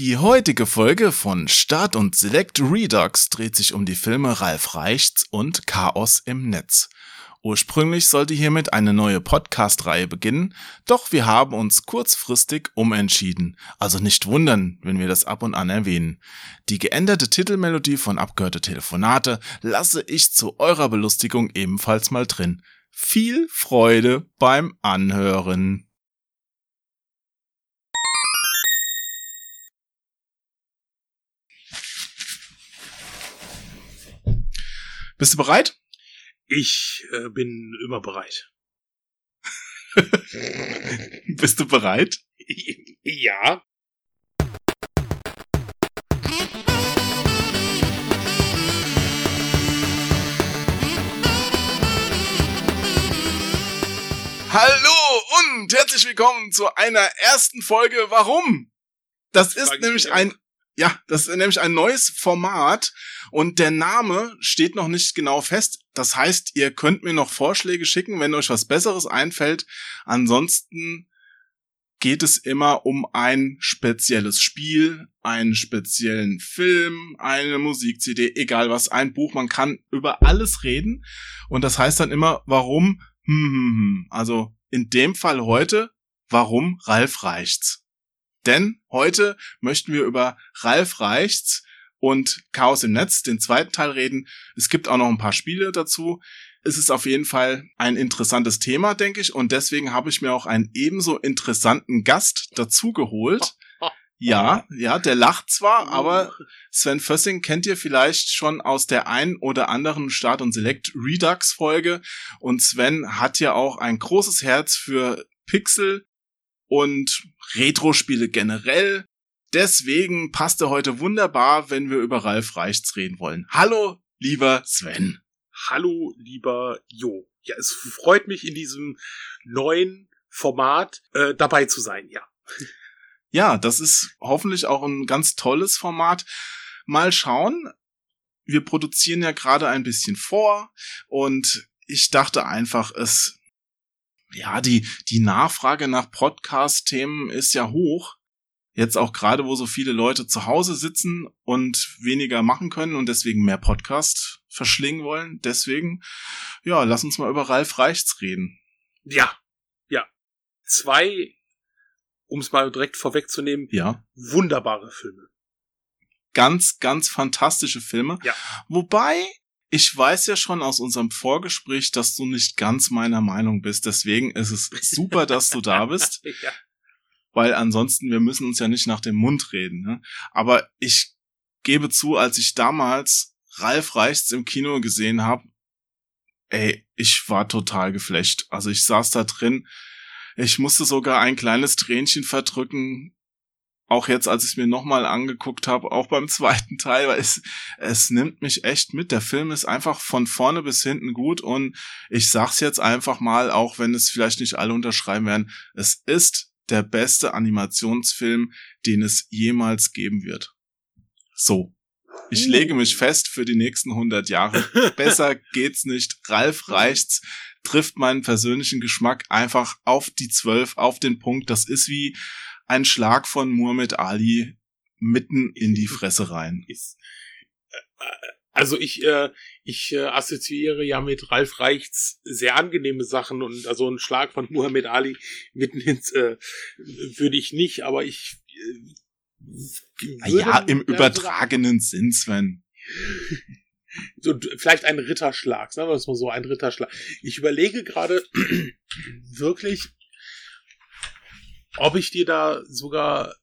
Die heutige Folge von Start und Select Redux dreht sich um die Filme Ralf Reichts und Chaos im Netz. Ursprünglich sollte hiermit eine neue Podcast-Reihe beginnen, doch wir haben uns kurzfristig umentschieden. Also nicht wundern, wenn wir das ab und an erwähnen. Die geänderte Titelmelodie von Abgehörte Telefonate lasse ich zu eurer Belustigung ebenfalls mal drin. Viel Freude beim Anhören. Bist du bereit? Ich äh, bin immer bereit. Bist du bereit? Ja. Hallo und herzlich willkommen zu einer ersten Folge Warum? Das ist nämlich ein ja, das ist nämlich ein neues Format und der Name steht noch nicht genau fest. Das heißt, ihr könnt mir noch Vorschläge schicken, wenn euch was Besseres einfällt. Ansonsten geht es immer um ein spezielles Spiel, einen speziellen Film, eine Musik-CD, egal was, ein Buch. Man kann über alles reden und das heißt dann immer, warum, hm, hm, hm. Also in dem Fall heute, warum Ralf reicht's. Denn heute möchten wir über Ralf Reichts und Chaos im Netz, den zweiten Teil reden. Es gibt auch noch ein paar Spiele dazu. Es ist auf jeden Fall ein interessantes Thema, denke ich. Und deswegen habe ich mir auch einen ebenso interessanten Gast dazu geholt. Ja, ja, der lacht zwar, aber Sven Fössing kennt ihr vielleicht schon aus der ein oder anderen Start- und Select Redux Folge. Und Sven hat ja auch ein großes Herz für Pixel und Retro-Spiele generell. Deswegen passt er heute wunderbar, wenn wir über Ralf Reichts reden wollen. Hallo, lieber Sven. Hallo, lieber Jo. Ja, es freut mich in diesem neuen Format äh, dabei zu sein, ja. Ja, das ist hoffentlich auch ein ganz tolles Format. Mal schauen. Wir produzieren ja gerade ein bisschen vor und ich dachte einfach, es ja, die, die Nachfrage nach Podcast-Themen ist ja hoch. Jetzt auch gerade, wo so viele Leute zu Hause sitzen und weniger machen können und deswegen mehr Podcast verschlingen wollen. Deswegen, ja, lass uns mal über Ralf Reichts reden. Ja, ja. Zwei, um es mal direkt vorwegzunehmen, ja. wunderbare Filme. Ganz, ganz fantastische Filme. Ja. Wobei, ich weiß ja schon aus unserem Vorgespräch, dass du nicht ganz meiner Meinung bist. Deswegen ist es super, dass du da bist. ja. Weil ansonsten, wir müssen uns ja nicht nach dem Mund reden. Ne? Aber ich gebe zu, als ich damals Ralf Reichts im Kino gesehen habe, ey, ich war total geflecht. Also ich saß da drin, ich musste sogar ein kleines Tränchen verdrücken, auch jetzt, als ich es mir nochmal angeguckt habe, auch beim zweiten Teil, weil es, es nimmt mich echt mit. Der Film ist einfach von vorne bis hinten gut und ich sag's jetzt einfach mal, auch wenn es vielleicht nicht alle unterschreiben werden, es ist der beste Animationsfilm, den es jemals geben wird. So. Ich uh. lege mich fest für die nächsten 100 Jahre. Besser geht's nicht. Ralf reicht's trifft meinen persönlichen Geschmack einfach auf die 12, auf den Punkt. Das ist wie ein Schlag von Muhammad Ali mitten in die Fresse rein. Äh, also ich, äh, ich äh, assoziiere ja mit Ralf Reichts sehr angenehme Sachen und also ein Schlag von Muhammad Ali mitten ins äh, würde ich nicht, aber ich äh, ja im übertragenen Sinn, Sven. So, vielleicht ein Ritterschlag, sagen wir es mal so, ein Ritterschlag. Ich überlege gerade wirklich, ob ich dir da sogar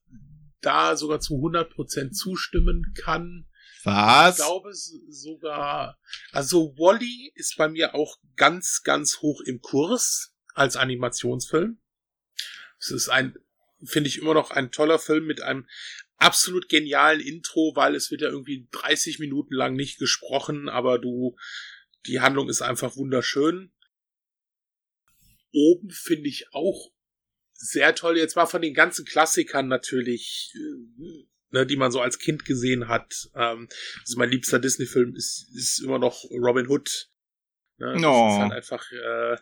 da sogar zu 100% zustimmen kann. Was? Ich glaube sogar, also Wally ist bei mir auch ganz, ganz hoch im Kurs als Animationsfilm. Es ist ein, finde ich immer noch ein toller Film mit einem absolut genialen Intro, weil es wird ja irgendwie 30 Minuten lang nicht gesprochen, aber du, die Handlung ist einfach wunderschön. Oben finde ich auch sehr toll. Jetzt mal von den ganzen Klassikern natürlich, äh, ne, die man so als Kind gesehen hat. Ähm, also mein liebster Disney-Film ist, ist immer noch Robin Hood. Ne? Das oh. ist halt einfach, äh,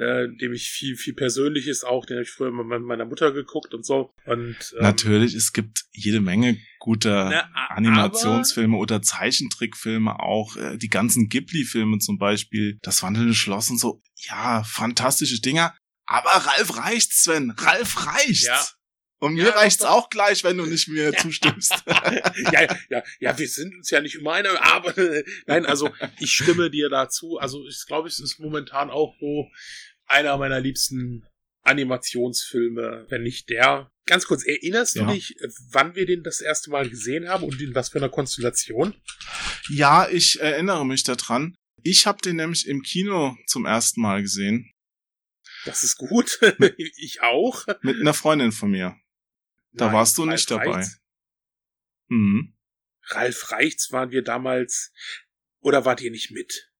äh, dem ich viel, viel Persönliches auch, den habe ich früher mit meiner Mutter geguckt und so. Und, ähm, Natürlich, es gibt jede Menge guter na, Animationsfilme oder Zeichentrickfilme auch. Äh, die ganzen Ghibli-Filme zum Beispiel, das wandelnde Schloss und so. Ja, fantastische Dinger. Aber Ralf reicht's, Sven. Ralf reicht's. Ja. Und mir ja, reicht's doch, auch gleich, wenn du nicht mir zustimmst. ja, ja, ja, wir sind uns ja nicht immer einer, aber nein, also ich stimme dir dazu. Also ich glaube, es ist momentan auch so einer meiner liebsten Animationsfilme, wenn nicht der. Ganz kurz, erinnerst ja. du dich, wann wir den das erste Mal gesehen haben und in was für einer Konstellation? Ja, ich erinnere mich daran. Ich habe den nämlich im Kino zum ersten Mal gesehen. Das ist gut. ich auch. Mit einer Freundin von mir. Da Nein, warst du Ralf nicht dabei. Reichts. Mhm. Ralf Reichts waren wir damals. Oder wart ihr nicht mit?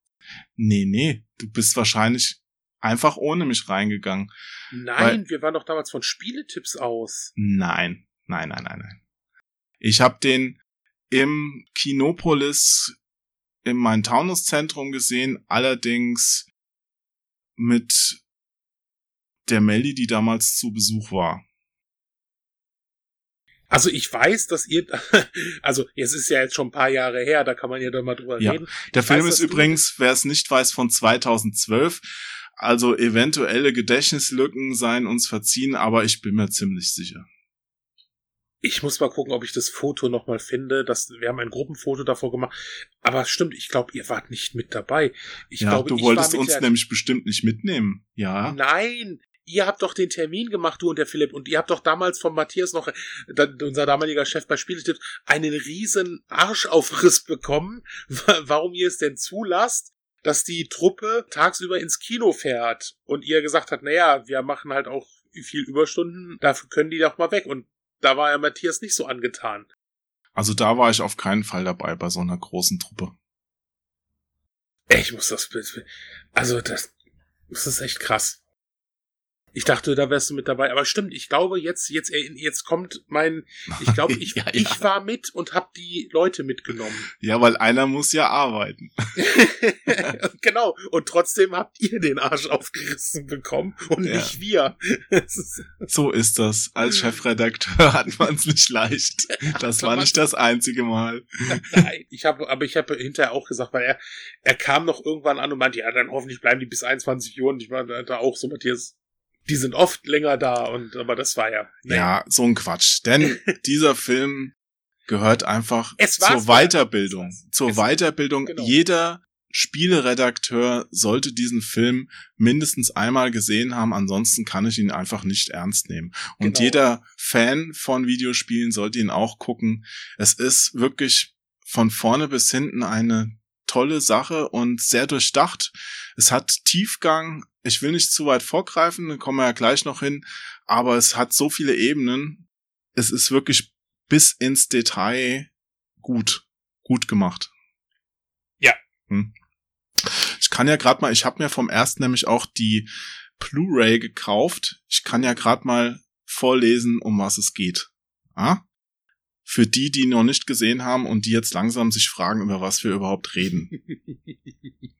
Nee, nee. Du bist wahrscheinlich einfach ohne mich reingegangen. Nein, weil, wir waren doch damals von Spieletipps aus. Nein, nein, nein, nein, nein. Ich habe den im Kinopolis im Main-Taunus-Zentrum gesehen, allerdings mit der Melli, die damals zu Besuch war. Also ich weiß, dass ihr, also es ist ja jetzt schon ein paar Jahre her, da kann man ja doch mal drüber ja. reden. Der ich Film weiß, ist übrigens, wer es nicht weiß, von 2012. Also eventuelle Gedächtnislücken seien uns verziehen, aber ich bin mir ziemlich sicher. Ich muss mal gucken, ob ich das Foto nochmal finde. Das, wir haben ein Gruppenfoto davor gemacht. Aber stimmt, ich glaube, ihr wart nicht mit dabei. Ich ja, glaube, du wolltest uns nämlich bestimmt nicht mitnehmen. Ja. Nein, ihr habt doch den Termin gemacht, du und der Philipp, und ihr habt doch damals von Matthias noch, unser damaliger Chef bei Spieletipp, einen riesen Arschaufriss bekommen, warum ihr es denn zulasst, dass die Truppe tagsüber ins Kino fährt und ihr gesagt habt, naja, wir machen halt auch viel Überstunden, dafür können die doch mal weg. Und da war ja Matthias nicht so angetan. Also da war ich auf keinen Fall dabei bei so einer großen Truppe. Ich muss das, also das, das ist echt krass. Ich dachte, da wärst du mit dabei, aber stimmt, ich glaube, jetzt, jetzt, äh, jetzt kommt mein, ich glaube, ich, ja, ja. ich war mit und hab die Leute mitgenommen. Ja, weil einer muss ja arbeiten. genau. Und trotzdem habt ihr den Arsch aufgerissen bekommen und ja. nicht wir. so ist das. Als Chefredakteur hat man es nicht leicht. Das war nicht das einzige Mal. Nein, ich habe, aber ich habe hinterher auch gesagt, weil er, er kam noch irgendwann an und meinte, ja, dann hoffentlich bleiben die bis 21 Uhr und ich war da auch so, Matthias, die sind oft länger da und aber das war ja. Nee. Ja, so ein Quatsch. Denn dieser Film gehört einfach zur Weiterbildung. Zur Weiterbildung. Genau. Jeder Spieleredakteur sollte diesen Film mindestens einmal gesehen haben, ansonsten kann ich ihn einfach nicht ernst nehmen. Und genau. jeder Fan von Videospielen sollte ihn auch gucken. Es ist wirklich von vorne bis hinten eine tolle Sache und sehr durchdacht. Es hat Tiefgang, ich will nicht zu weit vorgreifen, dann kommen wir ja gleich noch hin, aber es hat so viele Ebenen. Es ist wirklich bis ins Detail gut, gut gemacht. Ja. Hm. Ich kann ja gerade mal, ich habe mir vom ersten nämlich auch die Blu-ray gekauft. Ich kann ja gerade mal vorlesen, um was es geht. Ah? Für die, die noch nicht gesehen haben und die jetzt langsam sich fragen, über was wir überhaupt reden.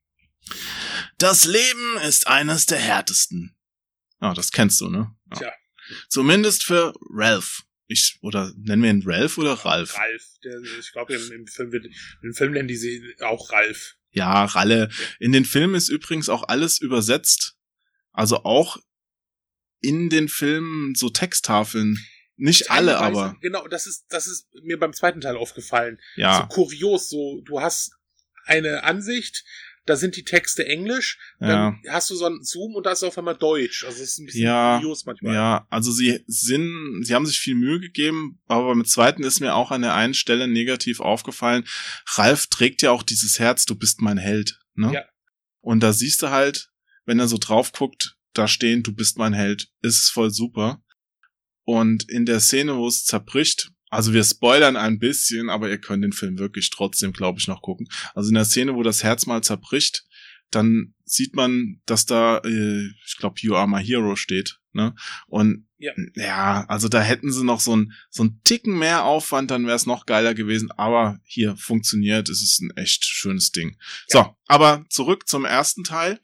Das Leben ist eines der härtesten. Ah, das kennst du, ne? Ja. Tja. Zumindest für Ralph. Ich, oder nennen wir ihn Ralph oder Ralph? Ralph. Der, ich glaube, im, im, Film wird, im Film nennen die sie auch Ralph. Ja, Ralle. In den Filmen ist übrigens auch alles übersetzt. Also auch in den Filmen so Texttafeln. Nicht alle, aber. Genau, das ist, das ist mir beim zweiten Teil aufgefallen. Ja. So kurios, so, du hast eine Ansicht, da sind die Texte Englisch, dann ja. hast du so einen Zoom und da ist auf einmal Deutsch. Also es ist ein bisschen ja, manchmal. Ja, also sie sind, sie haben sich viel Mühe gegeben, aber beim zweiten ist mir auch an der einen Stelle negativ aufgefallen. Ralf trägt ja auch dieses Herz, du bist mein Held, ne? Ja. Und da siehst du halt, wenn er so drauf guckt, da stehen, du bist mein Held, ist voll super. Und in der Szene, wo es zerbricht, also wir spoilern ein bisschen, aber ihr könnt den Film wirklich trotzdem, glaube ich, noch gucken. Also in der Szene, wo das Herz mal zerbricht, dann sieht man, dass da, äh, ich glaube, You Are My Hero steht. Ne? Und ja. ja, also da hätten sie noch so ein so ein Ticken mehr Aufwand, dann wäre es noch geiler gewesen. Aber hier funktioniert, es ist ein echt schönes Ding. Ja. So, aber zurück zum ersten Teil.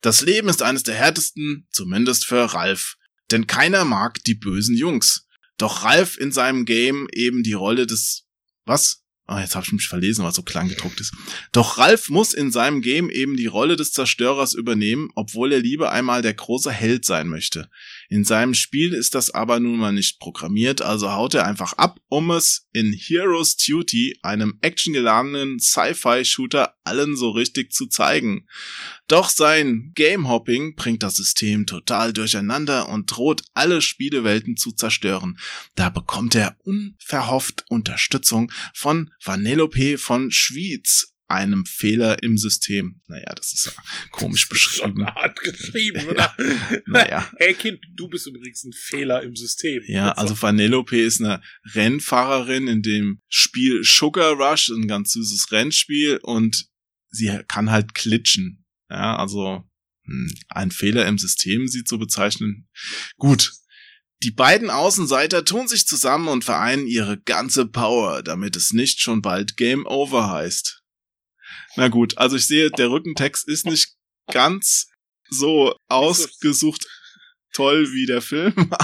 Das Leben ist eines der härtesten, zumindest für Ralf. Denn keiner mag die bösen Jungs. Doch Ralf in seinem Game eben die Rolle des... Was? Ah, oh, jetzt habe ich mich verlesen, was so klang gedruckt ist. Doch Ralf muss in seinem Game eben die Rolle des Zerstörers übernehmen, obwohl er lieber einmal der große Held sein möchte. In seinem Spiel ist das aber nun mal nicht programmiert, also haut er einfach ab, um es in Heroes Duty, einem actiongeladenen Sci-Fi-Shooter, allen so richtig zu zeigen. Doch sein Game-Hopping bringt das System total durcheinander und droht alle Spielewelten zu zerstören. Da bekommt er unverhofft Unterstützung von Vanellope von Schwyz, einem Fehler im System. Naja, das ist ja komisch beschrieben. Schon hart geschrieben, oder? naja. Hey Kind, du bist übrigens ein Fehler im System. Ja, also Vanellope ist eine Rennfahrerin in dem Spiel Sugar Rush, ein ganz süßes Rennspiel und sie kann halt klitschen. Ja, also hm, ein Fehler im System, sie zu bezeichnen. Gut, die beiden Außenseiter tun sich zusammen und vereinen ihre ganze Power, damit es nicht schon bald Game Over heißt. Na gut, also ich sehe, der Rückentext ist nicht ganz so ausgesucht toll wie der Film.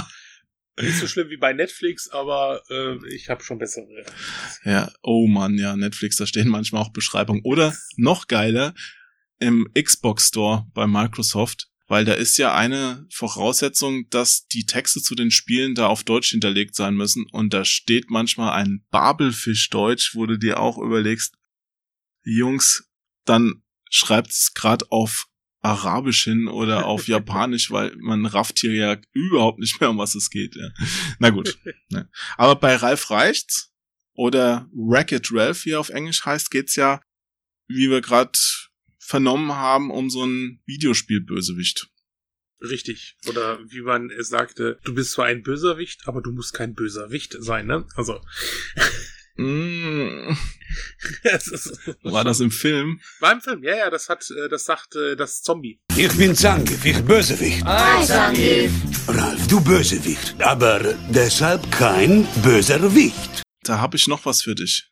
Nicht so schlimm wie bei Netflix, aber äh, ich habe schon bessere. Ja, oh Mann, ja, Netflix, da stehen manchmal auch Beschreibungen. Oder noch geiler, im Xbox Store bei Microsoft, weil da ist ja eine Voraussetzung, dass die Texte zu den Spielen da auf Deutsch hinterlegt sein müssen und da steht manchmal ein Babelfisch Deutsch, wo du dir auch überlegst, Jungs, dann schreibt es gerade auf Arabisch hin oder auf Japanisch, weil man rafft hier ja überhaupt nicht mehr, um was es geht. Ja. Na gut. Ne. Aber bei Ralf reicht's. Oder Racket Ralph, wie er auf Englisch heißt, geht's ja, wie wir gerade vernommen haben, um so ein Videospielbösewicht. Richtig. Oder wie man sagte, du bist zwar ein Böserwicht, aber du musst kein Böserwicht sein, ne? Also. Mm. War das im Film? War im Film, ja, ja, das hat, äh, das sagt äh, das Zombie. Ich bin Zangief, ich Bösewicht. Hi, Zangief. Ralf, du Bösewicht. Aber deshalb kein böser Wicht. Da hab ich noch was für dich.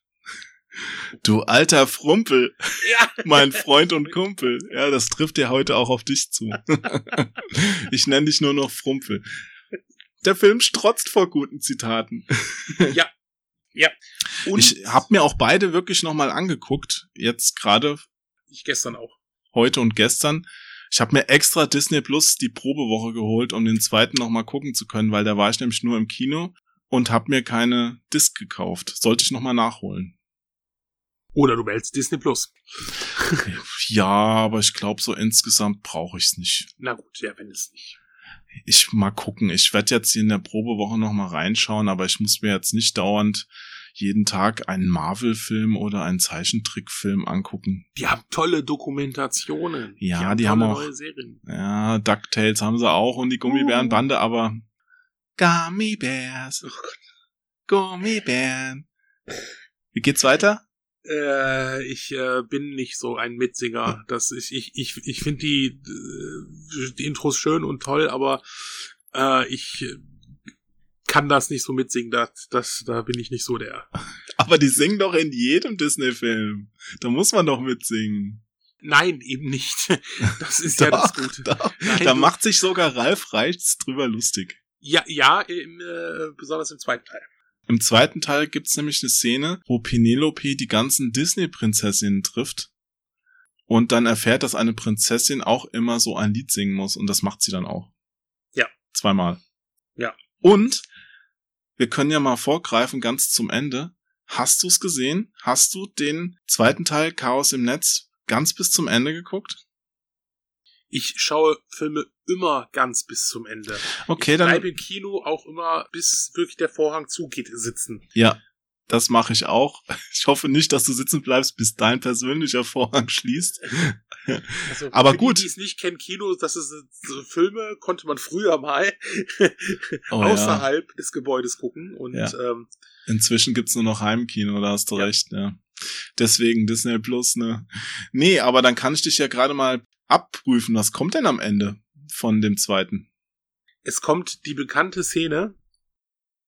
Du alter Frumpel. Ja. Mein Freund und Kumpel. Ja, das trifft ja heute auch auf dich zu. ich nenne dich nur noch Frumpel. Der Film strotzt vor guten Zitaten. Ja. Ja. Und ich habe mir auch beide wirklich nochmal angeguckt. Jetzt gerade. Ich gestern auch. Heute und gestern. Ich habe mir extra Disney Plus die Probewoche geholt, um den zweiten nochmal gucken zu können, weil da war ich nämlich nur im Kino und habe mir keine Disc gekauft. Sollte ich nochmal nachholen. Oder du wählst Disney Plus. ja, aber ich glaube, so insgesamt brauche ich es nicht. Na gut, ja, wenn es nicht. Ich mal gucken. Ich werde jetzt hier in der Probewoche noch mal reinschauen, aber ich muss mir jetzt nicht dauernd jeden Tag einen Marvel-Film oder einen Zeichentrickfilm angucken. Die haben tolle Dokumentationen. Ja, die haben, die haben auch- neue Serien. Ja, DuckTales haben sie auch und die Gummibärenbande, aber Gummibärs, Oh. Gummibären. Wie geht's weiter? Äh, ich äh, bin nicht so ein Mitsinger. Das ich ich ich, ich finde die äh, die Intros schön und toll, aber äh, ich kann das nicht so mitsingen. Das, das da bin ich nicht so der. Aber die singen doch in jedem Disney-Film. Da muss man doch mitsingen. Nein, eben nicht. Das ist ja das Doch, Gute. doch. Nein, da macht sich sogar Ralf Reichts drüber lustig. Ja, ja, im, äh, besonders im zweiten Teil. Im zweiten Teil gibt's nämlich eine Szene, wo Penelope die ganzen Disney-Prinzessinnen trifft und dann erfährt, dass eine Prinzessin auch immer so ein Lied singen muss und das macht sie dann auch. Ja. Zweimal. Ja. Und wir können ja mal vorgreifen ganz zum Ende. Hast du's gesehen? Hast du den zweiten Teil Chaos im Netz ganz bis zum Ende geguckt? Ich schaue Filme immer ganz bis zum Ende. Okay, ich dann bleibe im Kino auch immer, bis wirklich der Vorhang zugeht, sitzen. Ja, das mache ich auch. Ich hoffe nicht, dass du sitzen bleibst, bis dein persönlicher Vorhang schließt. Also, Aber für gut. Die, die es nicht kennen, Kino, das ist so Filme, konnte man früher mal Oh ja. außerhalb des Gebäudes gucken. Und Ja. ähm, Inzwischen gibt's nur noch Heimkino, da hast du Ja. recht, ja. Deswegen Disney Plus, ne. Nee, aber dann kann ich dich ja gerade mal abprüfen. Was kommt denn am Ende von dem zweiten? es kommt die bekannte Szene,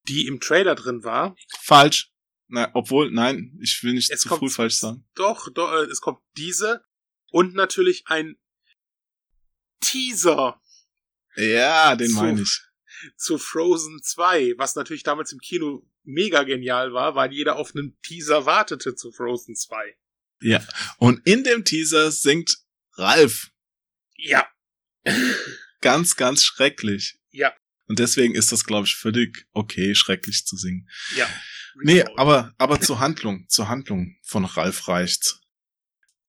die im Trailer drin war. Falsch. Na, obwohl, nein, ich will nicht Es zu früh falsch sagen. Doch, doch, äh, es kommt diese und natürlich ein Teaser. Ja, den meine ich. Zu Frozen 2, was natürlich damals im Kino mega genial war, weil jeder auf einen Teaser wartete zu Frozen 2. Ja. Und in dem Teaser singt Ralf. Ja. ganz, ganz schrecklich. Ja. Und deswegen ist das, glaube ich, völlig okay, schrecklich zu singen. Ja. Nee, aber, aber zur Handlung, zur Handlung von Ralf reicht's.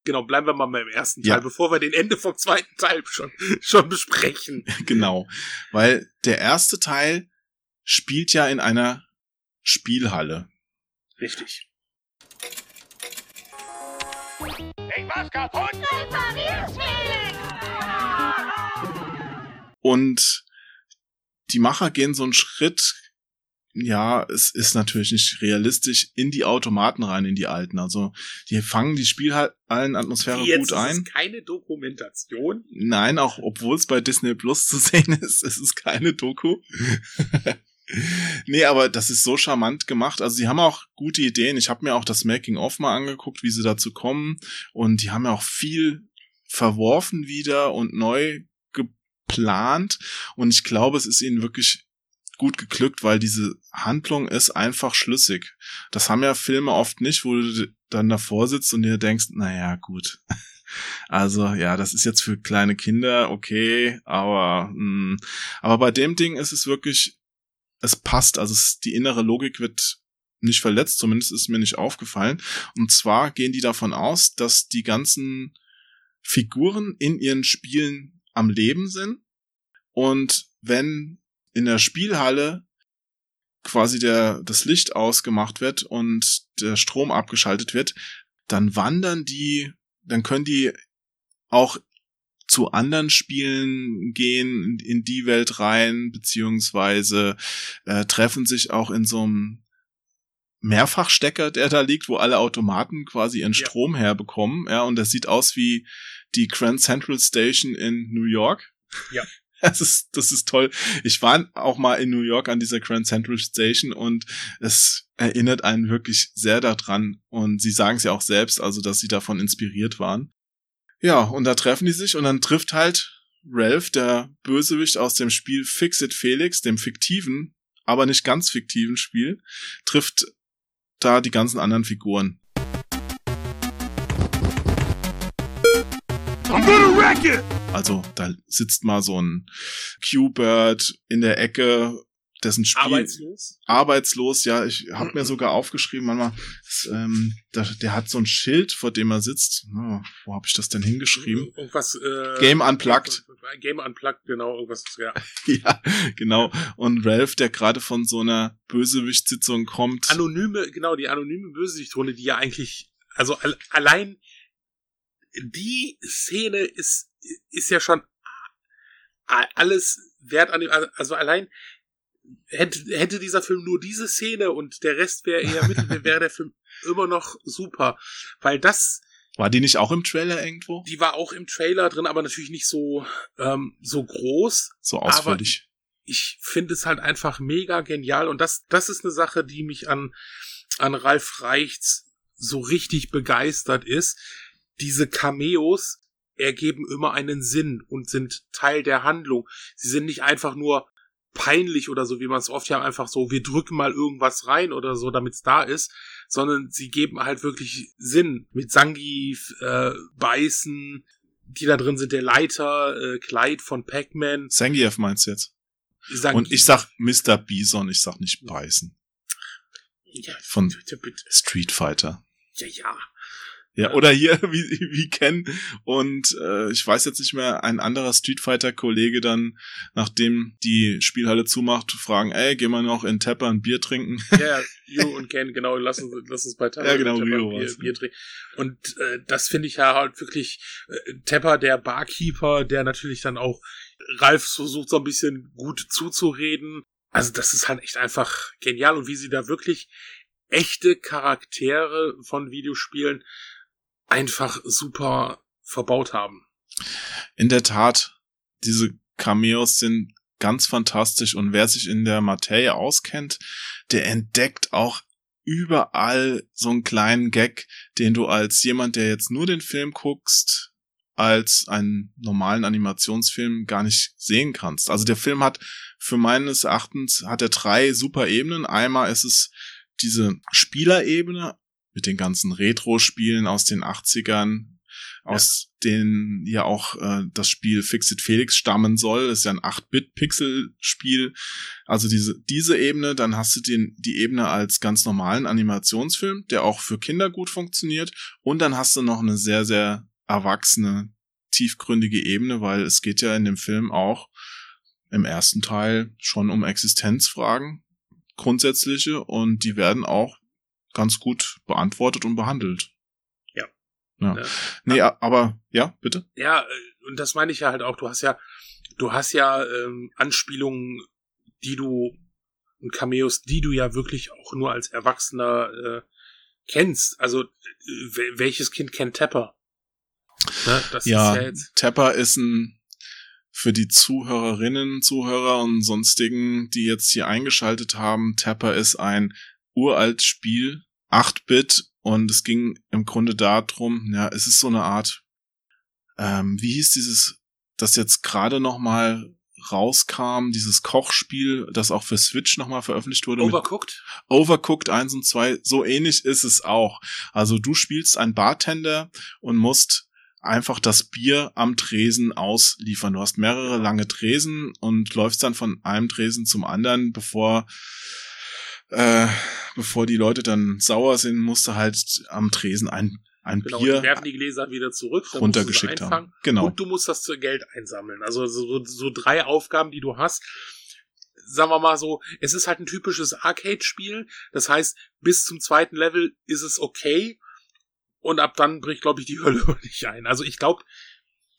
Genau, bleiben wir mal beim ersten Teil, ja. bevor wir den Ende vom zweiten Teil schon, schon besprechen. Genau. Weil der erste Teil spielt ja in einer Spielhalle. Richtig. Mach's kaputt! Und die Macher gehen so einen Schritt, ja, es ist natürlich nicht realistisch, in die Automaten rein, in die alten. Also die fangen die Spielhallenatmosphäre gut ein. Es ist keine Dokumentation. Nein, auch obwohl es bei Disney Plus zu sehen ist, es ist keine Doku. Nee, aber das ist so charmant gemacht. Also sie haben auch gute Ideen. Ich habe mir auch das Making-of mal angeguckt, wie sie dazu kommen. Und die haben ja auch viel verworfen wieder und neu geplant. Und ich glaube, es ist ihnen wirklich gut geglückt, weil diese Handlung ist einfach schlüssig. Das haben ja Filme oft nicht, wo du dann davor sitzt und dir denkst, naja, gut. Also ja, das ist jetzt für kleine Kinder okay, aber mh. aber bei dem Ding ist es wirklich es passt, also es, die innere Logik wird nicht verletzt, zumindest ist mir nicht aufgefallen. Und zwar gehen die davon aus, dass die ganzen Figuren in ihren Spielen am Leben sind. Und wenn in der Spielhalle quasi der, das Licht ausgemacht wird und der Strom abgeschaltet wird, dann wandern die, dann können die auch zu anderen Spielen gehen, in die Welt rein, beziehungsweise äh, treffen sich auch in so einem Mehrfachstecker, der da liegt, wo alle Automaten quasi ihren Strom ja. herbekommen. Ja, und das sieht aus wie die Grand Central Station in New York. Ja. Das ist, das ist toll. Ich war auch mal in New York an dieser Grand Central Station und es erinnert einen wirklich sehr daran. Und sie sagen es ja auch selbst, also, dass sie davon inspiriert waren. Ja, und da treffen die sich und dann trifft halt Ralph, der Bösewicht aus dem Spiel Fix It Felix, dem fiktiven, aber nicht ganz fiktiven Spiel, trifft da die ganzen anderen Figuren. Also da sitzt mal so ein Q-Bird in der Ecke dessen Spiel. Arbeitslos? Arbeitslos ja. Ich habe mir sogar aufgeschrieben manchmal das, ähm, der, der hat so ein Schild vor dem er sitzt. Oh, wo habe ich das denn hingeschrieben? Irgendwas äh, Game Unplugged. Game Unplugged genau irgendwas ja. Ja genau. Und Ralph der gerade von so einer Bösewichtssitzung kommt. Anonyme genau die anonyme Bösewichtrunde die ja eigentlich also allein die Szene ist ist ja schon alles wert an dem also allein hätte, hätte dieser Film nur diese Szene und der Rest wäre eher mit, wäre der Film immer noch super. Weil das. War die nicht auch im Trailer irgendwo? Die war auch im Trailer drin, aber natürlich nicht so, ähm, so groß. So ausführlich. ich finde es halt einfach mega genial und das, das ist eine Sache, die mich an, an Ralf Reichts so richtig begeistert ist. Diese Cameos ergeben immer einen Sinn und sind Teil der Handlung. Sie sind nicht einfach nur peinlich oder so, wie man es oft ja einfach so, wir drücken mal irgendwas rein oder so, damit es da ist, sondern sie geben halt wirklich Sinn mit Sangif, äh, Beißen, die da drin sind, der Leiter, äh, Kleid von Pac-Man. Zangief meinst du jetzt? Zangief. Und ich sag Mr. Bison, ich sag nicht Beißen. Ja, von bitte, bitte. Street Fighter. Ja, ja. Ja, oder hier, wie, wie Ken und äh, ich weiß jetzt nicht mehr, ein anderer Street Fighter-Kollege dann, nachdem die Spielhalle zumacht, fragen, ey, gehen wir noch in Tepper ein Bier trinken? Ja, Yu und Ken, genau, lass uns, lass uns bei Tepper, ja, genau, Tepper Bier, Bier trinken. Und äh, das finde ich ja halt wirklich, äh, Tepper, der Barkeeper, der natürlich dann auch Ralf versucht so ein bisschen gut zuzureden. Also das ist halt echt einfach genial und wie sie da wirklich echte Charaktere von Videospielen einfach super verbaut haben. In der Tat, diese Cameos sind ganz fantastisch und wer sich in der Materie auskennt, der entdeckt auch überall so einen kleinen Gag, den du als jemand, der jetzt nur den Film guckst, als einen normalen Animationsfilm gar nicht sehen kannst. Also der Film hat für meines Erachtens hat er drei super Ebenen. Einmal ist es diese Spielerebene mit den ganzen Retro-Spielen aus den 80ern, aus denen ja auch äh, das Spiel Fixit Felix stammen soll. Das ist ja ein 8-Bit-Pixel-Spiel. Also diese, diese Ebene, dann hast du den, die Ebene als ganz normalen Animationsfilm, der auch für Kinder gut funktioniert. Und dann hast du noch eine sehr, sehr erwachsene, tiefgründige Ebene, weil es geht ja in dem Film auch im ersten Teil schon um Existenzfragen, grundsätzliche, und die werden auch ganz gut beantwortet und behandelt. Ja. Ne? Nee, aber ja, bitte. Ja, äh, und das meine ich ja halt auch. Du hast ja, du hast ja ähm, Anspielungen, die du und Cameos, die du ja wirklich auch nur als Erwachsener äh, kennst. Also äh, welches Kind kennt Tepper? Ne? Das ja, ist ja jetzt Tepper ist ein für die Zuhörerinnen, Zuhörer und sonstigen, die jetzt hier eingeschaltet haben, Tapper ist ein uralt Spiel, 8-Bit und es ging im Grunde darum, ja, es ist so eine Art, ähm, wie hieß dieses, das jetzt gerade noch mal rauskam, dieses Kochspiel, das auch für Switch nochmal veröffentlicht wurde. Overcooked? Overcooked 1 und 2, so ähnlich ist es auch. Also du spielst einen Bartender und musst einfach das Bier am Tresen ausliefern. Du hast mehrere lange Tresen und läufst dann von einem Tresen zum anderen, bevor äh, bevor die Leute dann sauer sind, musste halt am Tresen ein, ein genau, Bier. Die werfen die Gläser wieder zurück, runtergeschickt haben. Genau. Und du musst das zu Geld einsammeln. Also so, so drei Aufgaben, die du hast. Sagen wir mal so, es ist halt ein typisches Arcade-Spiel. Das heißt, bis zum zweiten Level ist es okay. Und ab dann bricht, glaube ich, die Hölle über dich ein. Also ich glaube,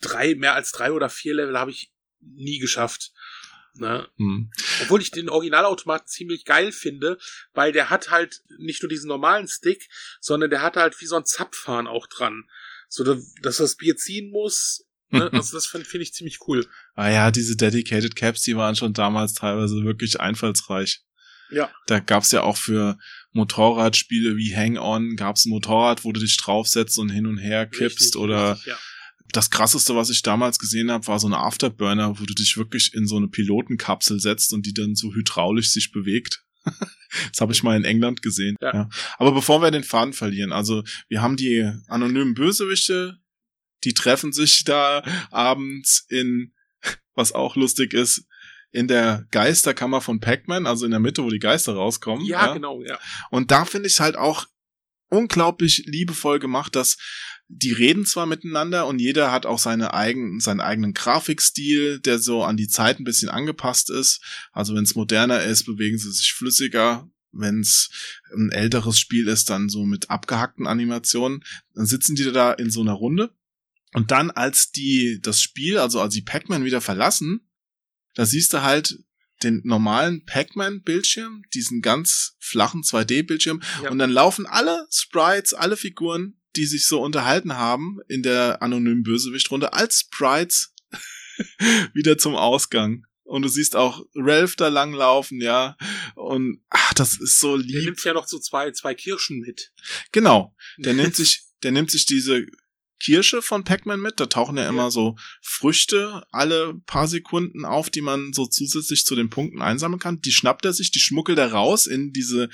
drei, mehr als drei oder vier Level habe ich nie geschafft. Ne? Hm. Obwohl ich den Originalautomaten ziemlich geil finde, weil der hat halt nicht nur diesen normalen Stick, sondern der hat halt wie so ein Zapfhahn auch dran. So, dass das Bier ziehen muss. Ne? Also das finde find ich ziemlich cool. Ah ja, diese Dedicated Caps, die waren schon damals teilweise wirklich einfallsreich. Ja. Da gab's ja auch für Motorradspiele wie Hang-On, gab's ein Motorrad, wo du dich draufsetzt und hin und her kippst richtig, oder richtig, ja das krasseste, was ich damals gesehen habe, war so eine Afterburner, wo du dich wirklich in so eine Pilotenkapsel setzt und die dann so hydraulisch sich bewegt. das habe ich mal in England gesehen. Ja. ja. Aber bevor wir den Faden verlieren, also wir haben die anonymen Bösewichte, die treffen sich da abends in, was auch lustig ist, in der Geisterkammer von Pac-Man, also in der Mitte, wo die Geister rauskommen. Ja, ja. genau, ja. Und da finde ich halt auch unglaublich liebevoll gemacht, dass die reden zwar miteinander und jeder hat auch seine eigenen, seinen eigenen Grafikstil, der so an die Zeit ein bisschen angepasst ist. Also wenn es moderner ist, bewegen sie sich flüssiger. Wenn es ein älteres Spiel ist, dann so mit abgehackten Animationen. Dann sitzen die da in so einer Runde. Und dann, als die das Spiel, also als die Pac-Man wieder verlassen, da siehst du halt den normalen Pac-Man-Bildschirm, diesen ganz flachen 2D-Bildschirm, ja. und dann laufen alle Sprites, alle Figuren die sich so unterhalten haben in der anonymen Bösewichtrunde als Sprites wieder zum Ausgang. Und du siehst auch Ralph da langlaufen, ja. Und ach, das ist so lieb. Der nimmt ja noch so zwei, zwei Kirschen mit. Genau. Der nimmt sich, der nimmt sich diese Kirsche von Pac-Man mit. Da tauchen ja immer ja. so Früchte alle paar Sekunden auf, die man so zusätzlich zu den Punkten einsammeln kann. Die schnappt er sich, die schmuggelt er raus in diese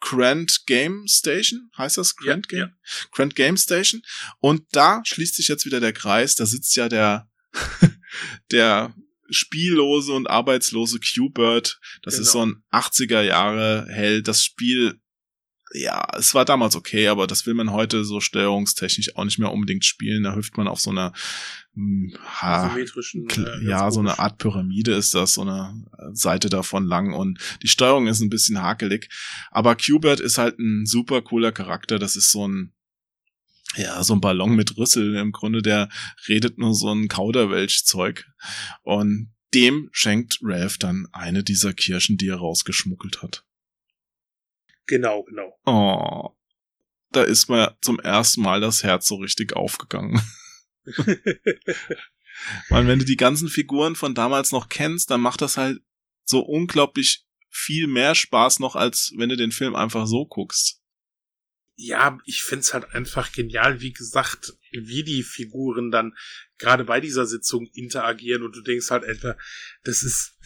Grand Game Station, heißt das Grand ja, Game? Ja. Grand Game Station. Und da schließt sich jetzt wieder der Kreis. Da sitzt ja der, der spiellose und arbeitslose Q-Bird. Das genau. ist so ein 80er Jahre Held. Das Spiel ja, es war damals okay, aber das will man heute so steuerungstechnisch auch nicht mehr unbedingt spielen. Da hüpft man auf so einer ha, äh, ja, so eine Art Pyramide ist das, so eine Seite davon lang und die Steuerung ist ein bisschen hakelig. Aber Qbert ist halt ein super cooler Charakter. Das ist so ein ja, so ein Ballon mit Rüssel im Grunde, der redet nur so ein Kauderwelsch-Zeug. Und dem schenkt Ralph dann eine dieser Kirschen, die er rausgeschmuggelt hat. Genau, genau. Oh. Da ist mir zum ersten Mal das Herz so richtig aufgegangen. Weil wenn du die ganzen Figuren von damals noch kennst, dann macht das halt so unglaublich viel mehr Spaß noch, als wenn du den Film einfach so guckst. Ja, ich find's halt einfach genial. Wie gesagt, wie die Figuren dann gerade bei dieser Sitzung interagieren und du denkst halt etwa, das ist,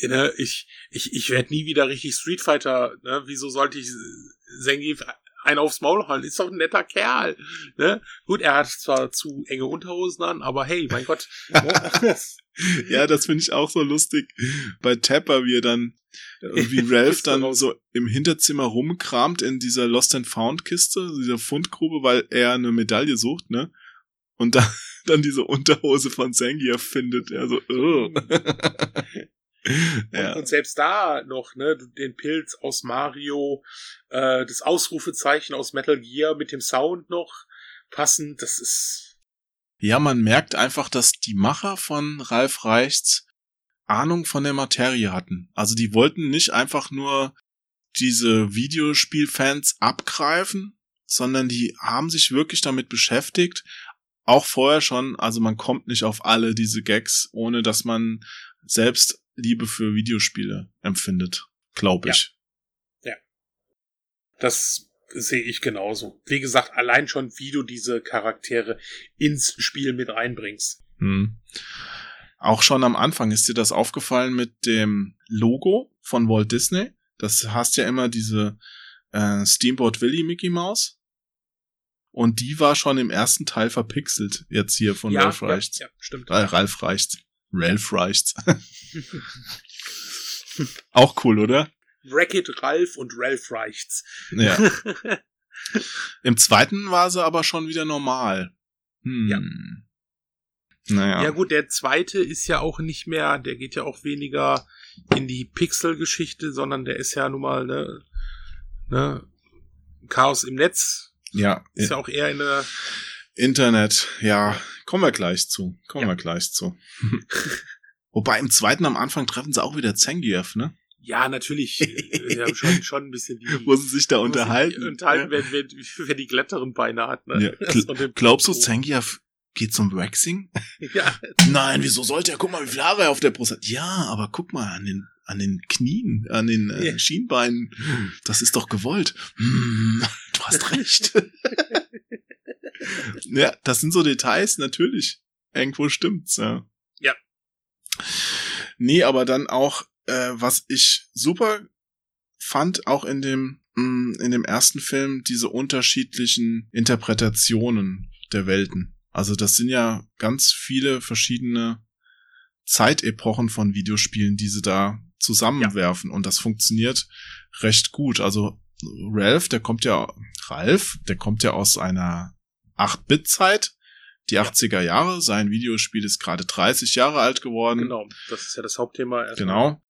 ne, ich, ich, ich werde nie wieder richtig Street Fighter, ne, wieso sollte ich Sengi einen aufs Maul hauen? Ist doch ein netter Kerl, ne? Gut, er hat zwar zu enge Unterhosen an, aber hey, mein Gott. Ne? ja, das finde ich auch so lustig bei Tapper, wie er dann wie Ralph dann so im Hinterzimmer rumkramt in dieser Lost and Found Kiste, dieser Fundgrube, weil er eine Medaille sucht, ne? Und dann, dann diese Unterhose von Zangief findet. Er so, oh. ja. und, und, selbst da noch, ne, den Pilz aus Mario, äh, das Ausrufezeichen aus Metal Gear mit dem Sound noch passend, das ist. Ja, man merkt einfach, dass die Macher von Ralf Reichts Ahnung von der Materie hatten. Also die wollten nicht einfach nur diese Videospielfans abgreifen, sondern die haben sich wirklich damit beschäftigt. Auch vorher schon, also man kommt nicht auf alle diese Gags, ohne dass man selbst Liebe für Videospiele empfindet, glaube ich. Ja. ja. Das sehe ich genauso. Wie gesagt, allein schon, wie du diese Charaktere ins Spiel mit reinbringst. Hm. Auch schon am Anfang ist dir das aufgefallen mit dem Logo von Walt Disney. Das hast ja immer diese äh, Steamboat Willie Mickey Mouse. Und die war schon im ersten Teil verpixelt, jetzt hier von ja, Ralph Reichts. Ja, ja, stimmt. Äh, Ralph Reichts. Ralph Reichts. Auch cool, oder? Racket Ralph und Ralph Reichts. Ja. Im zweiten war sie aber schon wieder normal. Hm. Ja. Naja. Ja gut, der zweite ist ja auch nicht mehr, der geht ja auch weniger in die Pixel-Geschichte, sondern der ist ja nun mal ne, ne Chaos im Netz. Ja. Ist ja auch eher in der Internet, ja, kommen wir gleich zu. Kommen ja. wir gleich zu. Wobei im zweiten am Anfang treffen sie auch wieder Zangief, ne? Ja, natürlich. Wir haben schon, schon ein bisschen die. Wo sie sich da unterhalten. Unterhalten, ja. wenn, wenn, wenn die glatteren Beine hat, ne? Ja. Glaubst du, Zangief geht zum Waxing? Ja. Nein, wieso sollte er? Guck mal, wie viele Haare er auf der Brust hat. Ja, aber guck mal an den, an den Knien, an den äh, yeah. Schienbeinen. Das ist doch gewollt. Hm, du hast recht. ja, das sind so Details, natürlich. Irgendwo stimmt's, ja. Ja. Nee, aber dann auch, äh, was ich super fand, auch in dem, mh, mm, in dem ersten Film, diese unterschiedlichen Interpretationen der Welten. Also das sind ja ganz viele verschiedene Zeitepochen von Videospielen, die sie da zusammenwerfen. Ja. Und das funktioniert recht gut. Also Ralph, der kommt ja, Ralph, der kommt ja aus einer 8-Bit-Zeit, die ja. 80er Jahre. Sein Videospiel ist gerade 30 Jahre alt geworden. Genau, das ist ja das Hauptthema. Erstmal. Genau.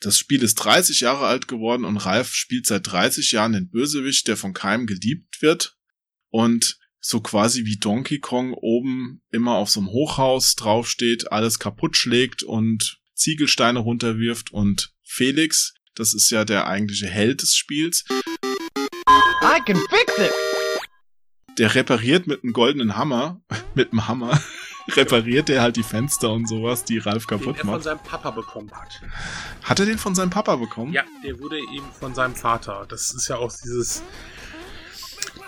Das Spiel ist 30 Jahre alt geworden und Ralph spielt seit 30 Jahren den Bösewicht, der von keinem geliebt wird. Und so quasi wie Donkey Kong oben immer auf so einem Hochhaus draufsteht, alles kaputt schlägt und Ziegelsteine runterwirft und Felix, das ist ja der eigentliche Held des Spiels. I can fix it! Der repariert mit einem goldenen Hammer, mit einem Hammer, repariert er halt die Fenster und sowas, die Ralf kaputt den er von seinem Papa bekommen hat. Hat er den von seinem Papa bekommen? Ja, der wurde eben von seinem Vater. Das ist ja auch dieses,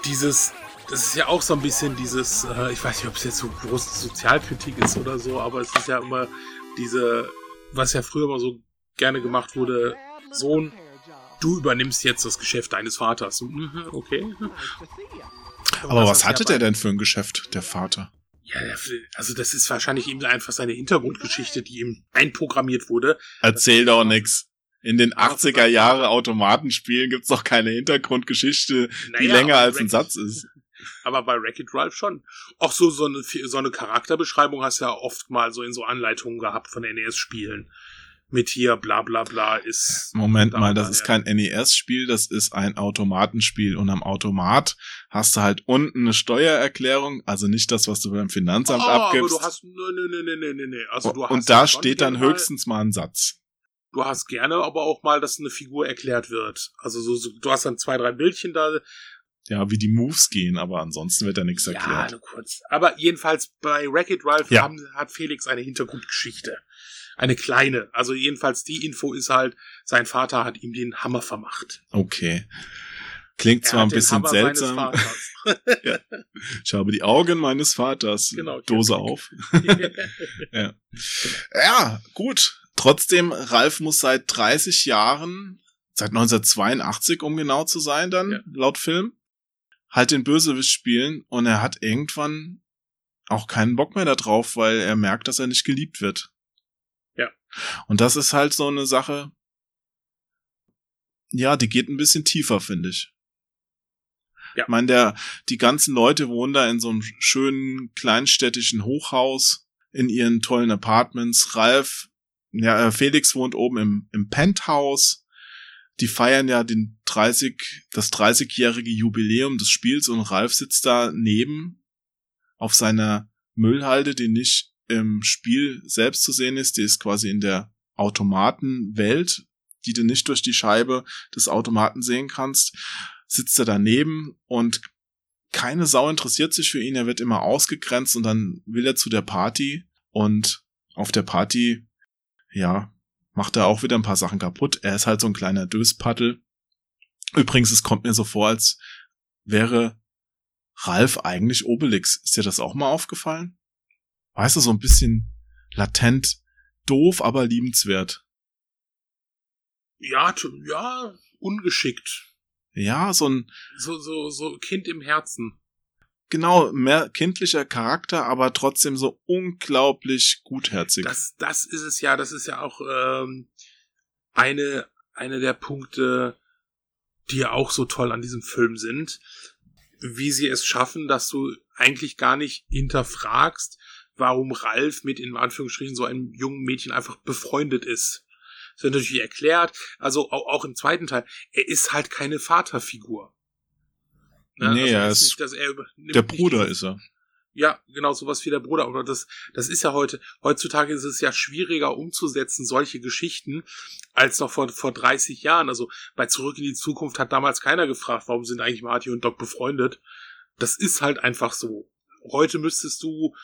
dieses das ist ja auch so ein bisschen dieses, äh, ich weiß nicht, ob es jetzt so große Sozialkritik ist oder so, aber es ist ja immer diese, was ja früher immer so gerne gemacht wurde, Sohn, du übernimmst jetzt das Geschäft deines Vaters. Mhm, okay. Aber, was hatte der denn für ein Geschäft, der Vater? Ja, also das ist wahrscheinlich eben einfach seine Hintergrundgeschichte, die ihm einprogrammiert wurde. Erzähl doch nix. In den 80er Jahre Automatenspielen gibt's doch keine Hintergrundgeschichte, die naja, länger als ein Satz ist. Aber bei Wreck-It Ralph schon. Auch so, so eine, so eine Charakterbeschreibung hast du ja oft mal so in so Anleitungen gehabt von NES-Spielen. Mit hier bla bla bla ist. Moment mal, das ist kein NES-Spiel, das ist ein Automatenspiel. Und am Automat hast du halt unten eine Steuererklärung, also nicht das, was du beim Finanzamt oh, abgibst. Aber du hast, nee, nee, nee, nee, nee, nee. Also du hast und da steht dann höchstens mal ein Satz. Du hast gerne aber auch mal, dass eine Figur erklärt wird. Also so, so du hast dann zwei, drei Bildchen da, ja, wie die Moves gehen, aber ansonsten wird da nichts erklärt. Ja, nur kurz. Aber jedenfalls bei Wreck-It Ralph ja. haben, hat Felix eine Hintergrundgeschichte. Eine kleine. Also jedenfalls die Info ist halt, sein Vater hat ihm den Hammer vermacht. Okay. Klingt zwar ein bisschen seltsam. ja. Ich habe die Augen meines Vaters. Genau, Dose auf. ja. ja, gut. Trotzdem, Ralf muss seit 30 Jahren, seit 1982, um genau zu sein, dann, ja. laut Film, halt den Bösewicht spielen und er hat irgendwann auch keinen Bock mehr darauf, weil er merkt, dass er nicht geliebt wird. Und das ist halt so eine Sache, ja, die geht ein bisschen tiefer, finde ich. Ja. Ich meine, der, die ganzen Leute wohnen da in so einem schönen kleinstädtischen Hochhaus in ihren tollen Apartments. Ralf, ja, äh, Felix wohnt oben im, im Penthouse. Die feiern ja den 30, das 30-jährige Jubiläum des Spiels und Ralf sitzt da neben auf seiner Müllhalde, die nicht im Spiel selbst zu sehen ist. Die ist quasi in der Automatenwelt, die du nicht durch die Scheibe des Automaten sehen kannst sitzt er daneben und keine Sau interessiert sich für ihn, er wird immer ausgegrenzt und dann will er zu der Party und auf der Party, ja, macht er auch wieder ein paar Sachen kaputt. Er ist halt so ein kleiner Döspaddel. Übrigens, es kommt mir so vor, als wäre Ralf eigentlich Obelix. Ist dir das auch mal aufgefallen? Weißt du, so ein bisschen latent doof, aber liebenswert. Ja, ja, ungeschickt. Ja, so ein. So, so, so Kind im Herzen. Genau, mehr kindlicher Charakter, aber trotzdem so unglaublich gutherzig. Das, das ist es ja, das ist ja auch ähm, eine, eine der Punkte, die ja auch so toll an diesem Film sind, wie sie es schaffen, dass du eigentlich gar nicht hinterfragst, warum Ralf mit in Anführungsstrichen so einem jungen Mädchen einfach befreundet ist. Das wird natürlich erklärt. Also auch, auch im zweiten Teil. Er ist halt keine Vaterfigur. Ne? Nee, also er ist, nicht, er der Bruder ist er. Ja, genau, sowas wie der Bruder. Aber das, das ist ja heute, heutzutage ist es ja schwieriger umzusetzen, solche Geschichten, als noch vor, vor 30 Jahren. Also bei Zurück in die Zukunft hat damals keiner gefragt, warum sind eigentlich Marty und Doc befreundet. Das ist halt einfach so. Heute müsstest du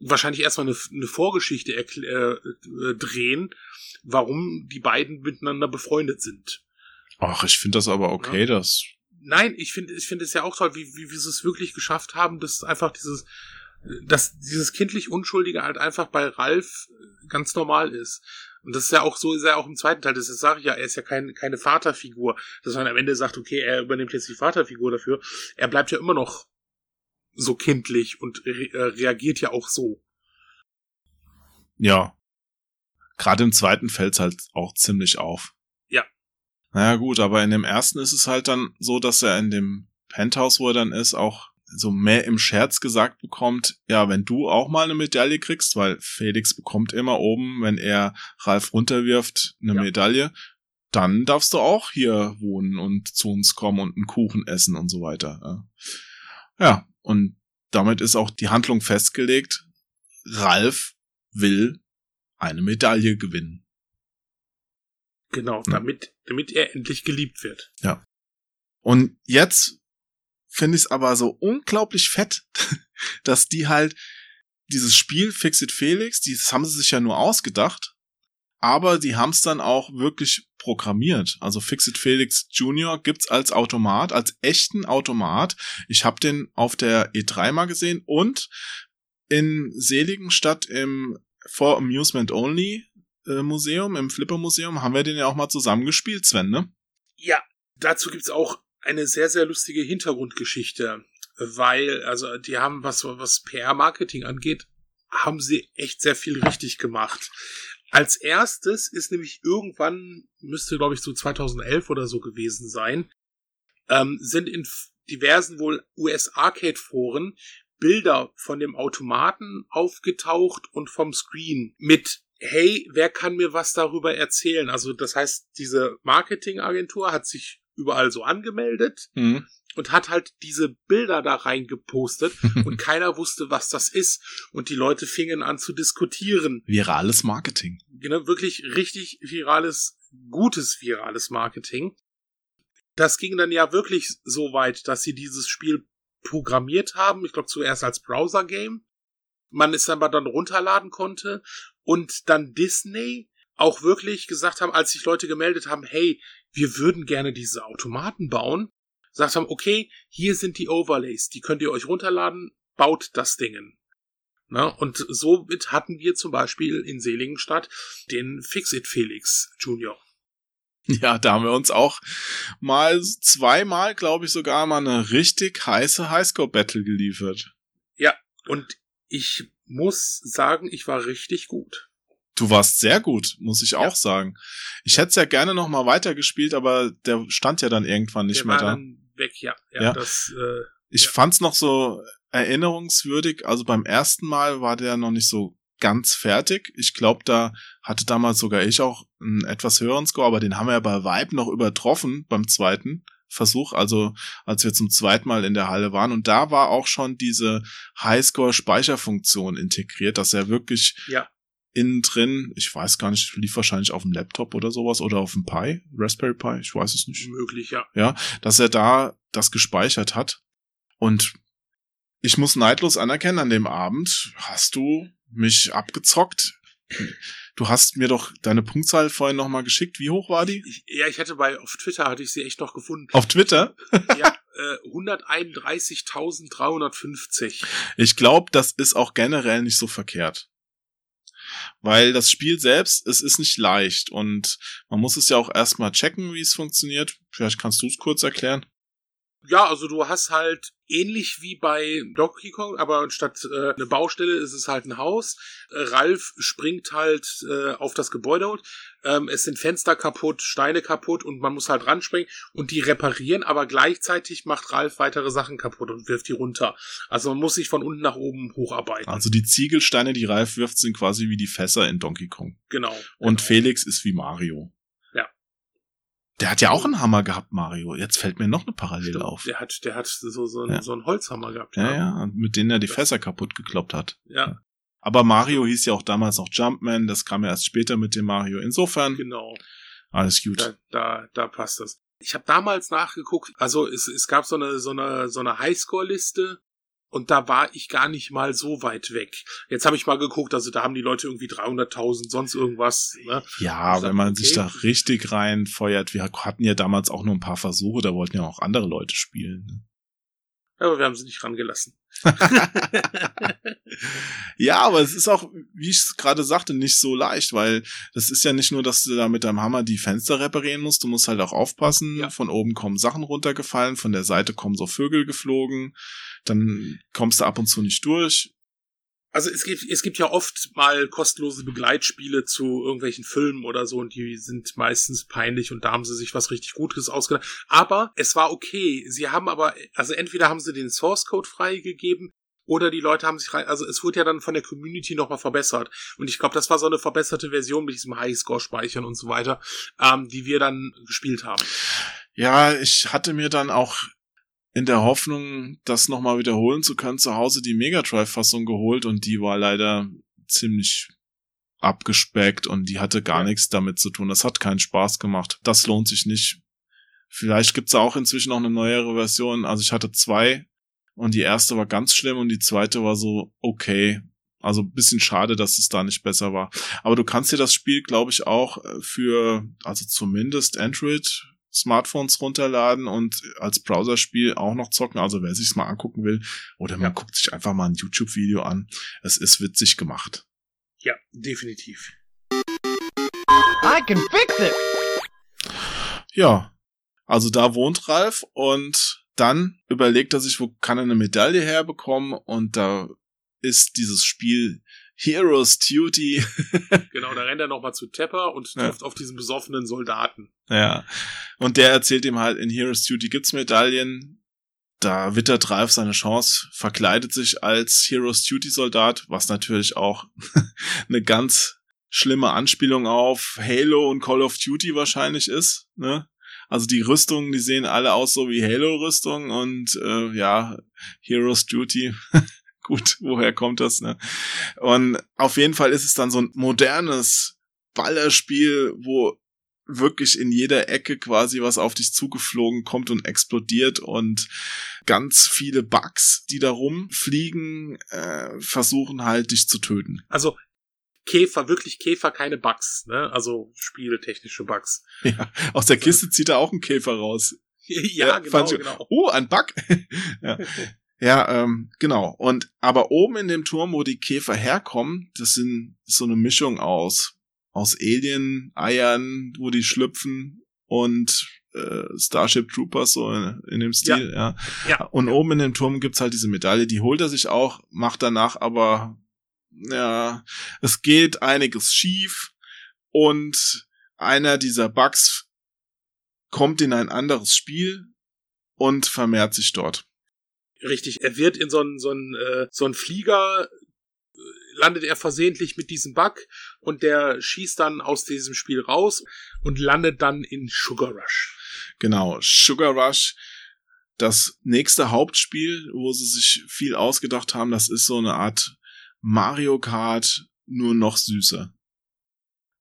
wahrscheinlich erstmal eine, eine Vorgeschichte äh, äh, drehen, warum die beiden miteinander befreundet sind. Ach, ich finde das aber okay, ja. dass. Nein, ich finde, ich finde es ja auch toll, wie, wie, wie sie es wirklich geschafft haben, dass einfach dieses, dass dieses kindlich Unschuldige halt einfach bei Ralf ganz normal ist. Und das ist ja auch so, ist er auch im zweiten Teil. Das sage ich ja, er ist ja kein, keine Vaterfigur. Dass man am Ende sagt, okay, er übernimmt jetzt die Vaterfigur dafür. Er bleibt ja immer noch so kindlich und re äh, reagiert ja auch so. Ja. Gerade im zweiten fällt's halt auch ziemlich auf. Ja. Naja, gut, aber in dem ersten ist es halt dann so, dass er in dem Penthouse, wo er dann ist, auch so mehr im Scherz gesagt bekommt, ja, wenn du auch mal eine Medaille kriegst, weil Felix bekommt immer oben, wenn er Ralf runterwirft, eine ja. Medaille, dann darfst du auch hier wohnen und zu uns kommen und einen Kuchen essen und so weiter. Ja, und damit ist auch die Handlung festgelegt. Ralf will eine Medaille gewinnen. Genau, damit, damit er endlich geliebt wird. Ja. Und jetzt finde ich es aber so unglaublich fett, dass die halt dieses Spiel Fixit Felix, das haben sie sich ja nur ausgedacht, aber die haben es dann auch wirklich programmiert. Also Fixit Felix Junior gibt's als Automat, als echten Automat. Ich habe den auf der E3 mal gesehen und in Seligenstadt im For Amusement Only äh, Museum, im Flipper Museum, haben wir den ja auch mal zusammen gespielt, Sven, ne? Ja, dazu gibt's auch eine sehr, sehr lustige Hintergrundgeschichte, weil, also, die haben, was, was PR-Marketing angeht, haben sie echt sehr viel richtig gemacht. Als erstes ist nämlich irgendwann, müsste glaube ich so 2011 oder so gewesen sein, ähm, sind in diversen wohl US-Arcade-Foren Bilder von dem Automaten aufgetaucht und vom Screen mit hey, wer kann mir was darüber erzählen? Also das heißt, diese Marketingagentur hat sich überall so angemeldet mhm. Und hat halt diese Bilder da reingepostet und keiner wusste, was das ist. Und die Leute fingen an zu diskutieren. Virales Marketing. Genau, wirklich richtig virales, gutes virales Marketing. Das ging dann ja wirklich so weit, dass sie dieses Spiel programmiert haben. Ich glaube zuerst als Browser-Game. Man es aber dann runterladen konnte und dann Disney auch wirklich gesagt haben, als sich Leute gemeldet haben, hey, wir würden gerne diese Automaten bauen. Sagt haben, okay, hier sind die Overlays, die könnt ihr euch runterladen, baut das Dingen. Na, und somit hatten wir zum Beispiel in Seligenstadt den Fixit Felix Junior. Ja, da haben wir uns auch mal zweimal, glaube ich, sogar mal eine richtig heiße Highscore-Battle geliefert. Ja, und ich muss sagen, ich war richtig gut. Du warst sehr gut, muss ich ja. auch sagen. Ich hätte es ja gerne noch mal weitergespielt, aber der stand ja dann irgendwann nicht der mehr da. Weg, ja. Ja, ja. Das, äh, ich ja. fand's noch so erinnerungswürdig. Also beim ersten Mal war der noch nicht so ganz fertig. Ich glaube, da hatte damals sogar ich auch einen etwas höheren Score, aber den haben wir ja bei Vibe noch übertroffen beim zweiten Versuch, also als wir zum zweiten Mal in der Halle waren. Und da war auch schon diese Highscore-Speicherfunktion integriert, dass er wirklich ja. Innen drin, ich weiß gar nicht, lief wahrscheinlich auf dem Laptop oder sowas oder auf dem Pi, Raspberry Pi, ich weiß es nicht. Möglich, ja. Ja, dass er da das gespeichert hat. Und ich muss neidlos anerkennen, an dem Abend hast du mich abgezockt. Du hast mir doch deine Punktzahl vorhin nochmal geschickt. Wie hoch war die? Ich, ja, ich hatte bei, auf Twitter hatte ich sie echt noch gefunden. Auf Twitter? ja, äh, 131.350. Ich glaube, das ist auch generell nicht so verkehrt. Weil das Spiel selbst, es ist nicht leicht und man muss es ja auch erstmal checken, wie es funktioniert. Vielleicht kannst du es kurz erklären. Ja, also du hast halt ähnlich wie bei Donkey Kong, aber statt äh, eine Baustelle ist es halt ein Haus. Äh, Ralf springt halt äh, auf das Gebäude und ähm, es sind Fenster kaputt, Steine kaputt und man muss halt ranspringen und die reparieren, aber gleichzeitig macht Ralf weitere Sachen kaputt und wirft die runter. Also man muss sich von unten nach oben hocharbeiten. Also die Ziegelsteine, die Ralf wirft, sind quasi wie die Fässer in Donkey Kong. Genau. Und genau. Felix ist wie Mario. Der hat ja auch einen Hammer gehabt, Mario. Jetzt fällt mir noch eine Parallele Stimmt, auf. Der hat, der hat so, so, einen, ja. so einen Holzhammer gehabt. Ja, ja, ja mit dem er die Fässer kaputt gekloppt hat. Ja. Aber Mario hieß ja auch damals noch Jumpman, das kam ja erst später mit dem Mario. Insofern. Genau. Alles gut. Da, da, da passt das. Ich habe damals nachgeguckt, also es, es gab so eine, so eine, so eine Highscore-Liste und da war ich gar nicht mal so weit weg. Jetzt habe ich mal geguckt, also da haben die Leute irgendwie 300.000, sonst irgendwas. Ne? Ja, wenn man okay. sich da richtig reinfeuert. Wir hatten ja damals auch nur ein paar Versuche, da wollten ja auch andere Leute spielen. Ne? Aber wir haben sie nicht rangelassen. ja, aber es ist auch, wie ich es gerade sagte, nicht so leicht, weil das ist ja nicht nur, dass du da mit deinem Hammer die Fenster reparieren musst, du musst halt auch aufpassen. Ja. Von oben kommen Sachen runtergefallen, von der Seite kommen so Vögel geflogen dann kommst du ab und zu nicht durch. Also es gibt, es gibt ja oft mal kostenlose Begleitspiele zu irgendwelchen Filmen oder so und die sind meistens peinlich und da haben sie sich was richtig Gutes ausgedacht. Aber es war okay. Sie haben aber, also entweder haben sie den Source Code freigegeben oder die Leute haben sich rein, also es wurde ja dann von der Community nochmal verbessert. Und ich glaube, das war so eine verbesserte Version mit diesem Highscore-Speichern und so weiter, ähm, die wir dann gespielt haben. Ja, ich hatte mir dann auch in der Hoffnung, das nochmal wiederholen zu können, zu Hause die Mega Drive-Fassung geholt und die war leider ziemlich abgespeckt und die hatte gar nichts damit zu tun. Das hat keinen Spaß gemacht. Das lohnt sich nicht. Vielleicht gibt's auch inzwischen noch eine neuere Version. Also ich hatte zwei und die erste war ganz schlimm und die zweite war so okay. Also bisschen schade, dass es da nicht besser war. Aber du kannst dir das Spiel, glaube ich, auch äh, für, also zumindest Android Smartphones runterladen und als Browserspiel auch noch zocken. Also wer sich's mal angucken will, oder man ja. guckt sich einfach mal ein YouTube-Video an. Es ist witzig gemacht. Ja, definitiv. I can fix it! Ja, also da wohnt Ralf und dann überlegt er sich, wo kann er eine Medaille herbekommen und da ist dieses Spiel Heroes Duty. genau, da rennt er nochmal zu Tepper und trifft ja. auf diesen besoffenen Soldaten. Ja. Und der erzählt ihm halt, in Heroes Duty gibt's Medaillen. Da wittert Ralf seine Chance, verkleidet sich als Heroes Duty Soldat, was natürlich auch eine ganz schlimme Anspielung auf Halo und Call of Duty wahrscheinlich ist, ne? Also die Rüstungen, die sehen alle aus so wie Halo-Rüstungen und äh, ja, Heroes Duty gut, woher kommt das, ne? Und auf jeden Fall ist es dann so ein modernes Ballerspiel, wo wirklich in jeder Ecke quasi was auf dich zugeflogen kommt und explodiert und ganz viele Bugs, die da rumfliegen, äh, versuchen halt dich zu töten. Also Käfer, wirklich Käfer, keine Bugs, ne? Also spieltechnische Bugs. Ja, aus der Kiste zieht er auch einen Käfer raus. ja, Ja, genau, ich- genau. Oh, ein Bug. ja. Ja, ähm, genau. Und aber oben in dem Turm, wo die Käfer herkommen, das sind so eine Mischung aus aus Alien Eiern, wo die schlüpfen und äh, Starship Troopers so in, in dem Stil, ja. Ja. Und oben in dem Turm gibt's halt diese Medaille, die holt er sich auch, macht danach aber ja, es geht einiges schief und einer dieser Bugs kommt in ein anderes Spiel und vermehrt sich dort. Richtig, er wird in so einen so einen, äh, so einen Flieger äh, landet er versehentlich mit diesem Bug und der schießt dann aus diesem Spiel raus und landet dann in Sugar Rush. Genau, Sugar Rush. Das nächste Hauptspiel, wo sie sich viel ausgedacht haben, das ist so eine Art Mario Kart, nur noch süßer.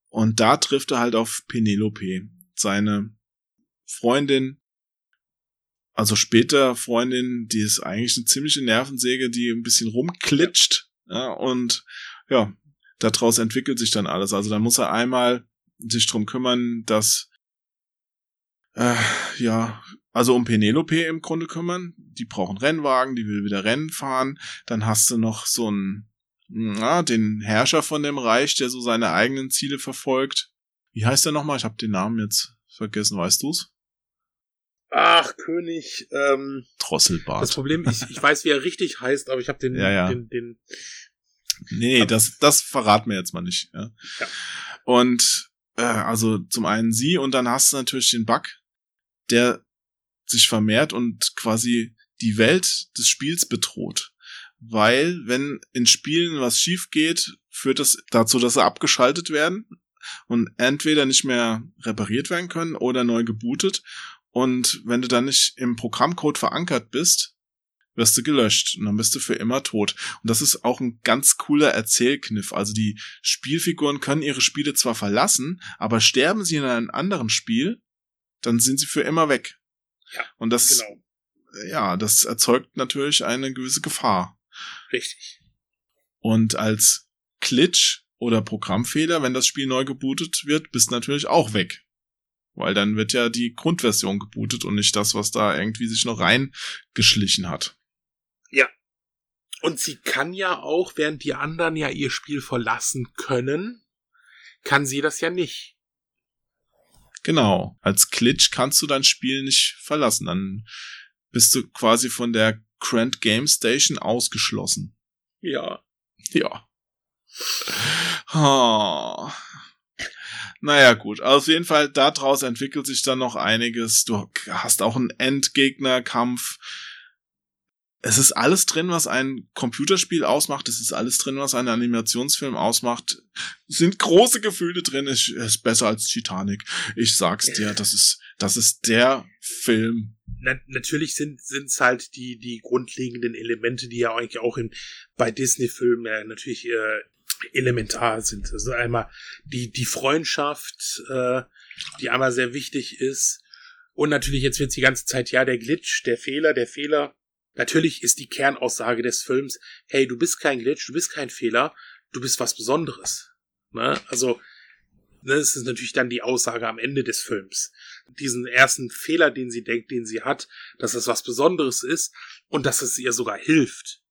Und da trifft er halt auf Penelope, seine Freundin, also später Freundin, die ist eigentlich eine ziemliche Nervensäge, die ein bisschen rumklitscht, ja, und ja, daraus entwickelt sich dann alles. Also da muss er einmal sich drum kümmern, dass äh, ja, also um Penelope im Grunde kümmern. Die brauchen Rennwagen, die will wieder Rennen fahren. Dann hast du noch so einen, na, den Herrscher von dem Reich, der so seine eigenen Ziele verfolgt. Wie heißt der nochmal? Ich habe den Namen jetzt vergessen, weißt du's? Ach, König, ähm, das Drosselbart. Problem, ich, ich weiß, wie er richtig heißt, aber ich habe den, Ja, ja. den, den, Nee, das, das verraten wir jetzt mal nicht. Ja. Ja. Und äh, also zum einen sie und dann hast du natürlich den Bug, der sich vermehrt und quasi die Welt des Spiels bedroht. Weil, wenn in Spielen was schief geht, führt das dazu, dass sie abgeschaltet werden und entweder nicht mehr repariert werden können oder neu gebootet. Und wenn du dann nicht im Programmcode verankert bist, wirst du gelöscht und dann bist du für immer tot. Und das ist auch ein ganz cooler Erzählkniff. Also die Spielfiguren können ihre Spiele zwar verlassen, aber sterben sie in einem anderen Spiel, dann sind sie für immer weg. Ja, Und das, genau, ja, das erzeugt natürlich eine gewisse Gefahr. richtig. Und als Glitch oder Programmfehler, wenn das Spiel neu gebootet wird, bist du natürlich auch weg. Weil dann wird ja die Grundversion gebootet und nicht das, was da irgendwie sich noch reingeschlichen hat. Und sie kann ja auch, während die anderen ja ihr Spiel verlassen können, kann sie das ja nicht. Genau. Als Glitch kannst du dein Spiel nicht verlassen. Dann bist du quasi von der Grand Game Station ausgeschlossen. Ja. Ja. Oh. Naja, gut. Auf jeden Fall, daraus entwickelt sich dann noch einiges. Du hast auch einen Endgegnerkampf. Es ist alles drin, was ein Computerspiel ausmacht. Es ist alles drin, was einen Animationsfilm ausmacht. Es sind große Gefühle drin. Es ist besser als Titanic. Ich sag's dir, das ist, das ist der Film. Na, natürlich sind es halt die die grundlegenden Elemente, die ja eigentlich auch in bei Disney-Filmen ja natürlich äh, elementar sind. Also einmal die die Freundschaft, äh, die einmal sehr wichtig ist und natürlich jetzt wird die ganze Zeit ja der Glitch, der Fehler, der Fehler. Natürlich ist die Kernaussage des Films, hey, du bist kein Glitch, du bist kein Fehler, du bist was Besonderes. Ne? Also das ist natürlich dann die Aussage am Ende des Films. Diesen ersten Fehler, den sie denkt, den sie hat, dass es was Besonderes ist und dass es ihr sogar hilft.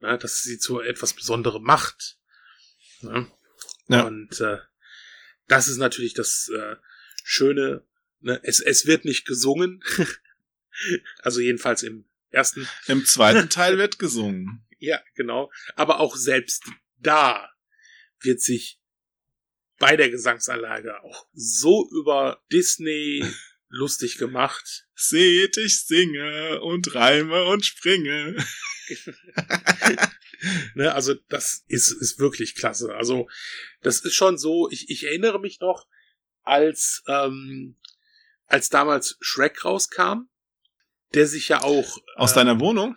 Ne? Dass sie zu etwas Besonderem macht. Ne? Ja. Und äh, das ist natürlich das äh, Schöne. Ne? Es, es wird nicht gesungen. also jedenfalls im ersten. Im zweiten Teil wird gesungen. Ja, genau. Aber auch selbst da wird sich bei der Gesangsanlage auch so über Disney lustig gemacht. Seht, ich singe und reime und springe. Ne, also das ist, ist wirklich klasse. Also das ist schon so, ich, ich erinnere mich noch, als, ähm, als damals Shrek rauskam, der sich ja auch... Aus äh, deiner Wohnung?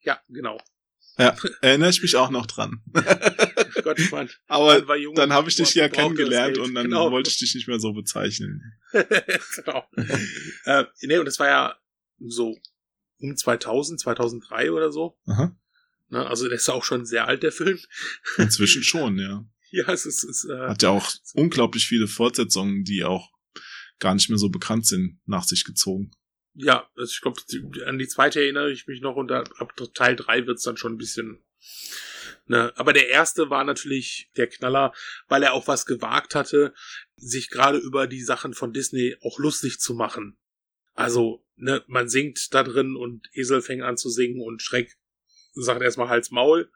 Ja, genau. Ja, erinnere ich mich auch noch dran. Gott, ich mein, Aber jung dann habe ich dich ja kennengelernt und dann Genau. wollte ich dich nicht mehr so bezeichnen. genau. äh, nee, und das war ja so um 2000, 2003 oder so. Aha. Ne, also der ist auch schon sehr alt, der Film. Inzwischen schon, ja. Ja, es ist, es, äh, Hat ja auch unglaublich viele Fortsetzungen, die auch gar nicht mehr so bekannt sind, nach sich gezogen. ja, also ich glaube, an die zweite erinnere ich mich noch und ab Teil drei wird's dann schon ein bisschen. Ne? Aber der erste war natürlich der Knaller, weil er auch was gewagt hatte, sich gerade über die Sachen von Disney auch lustig zu machen. Also, ne, man singt da drin und Esel fängt an zu singen und Schreck sagt erstmal Hals Maul,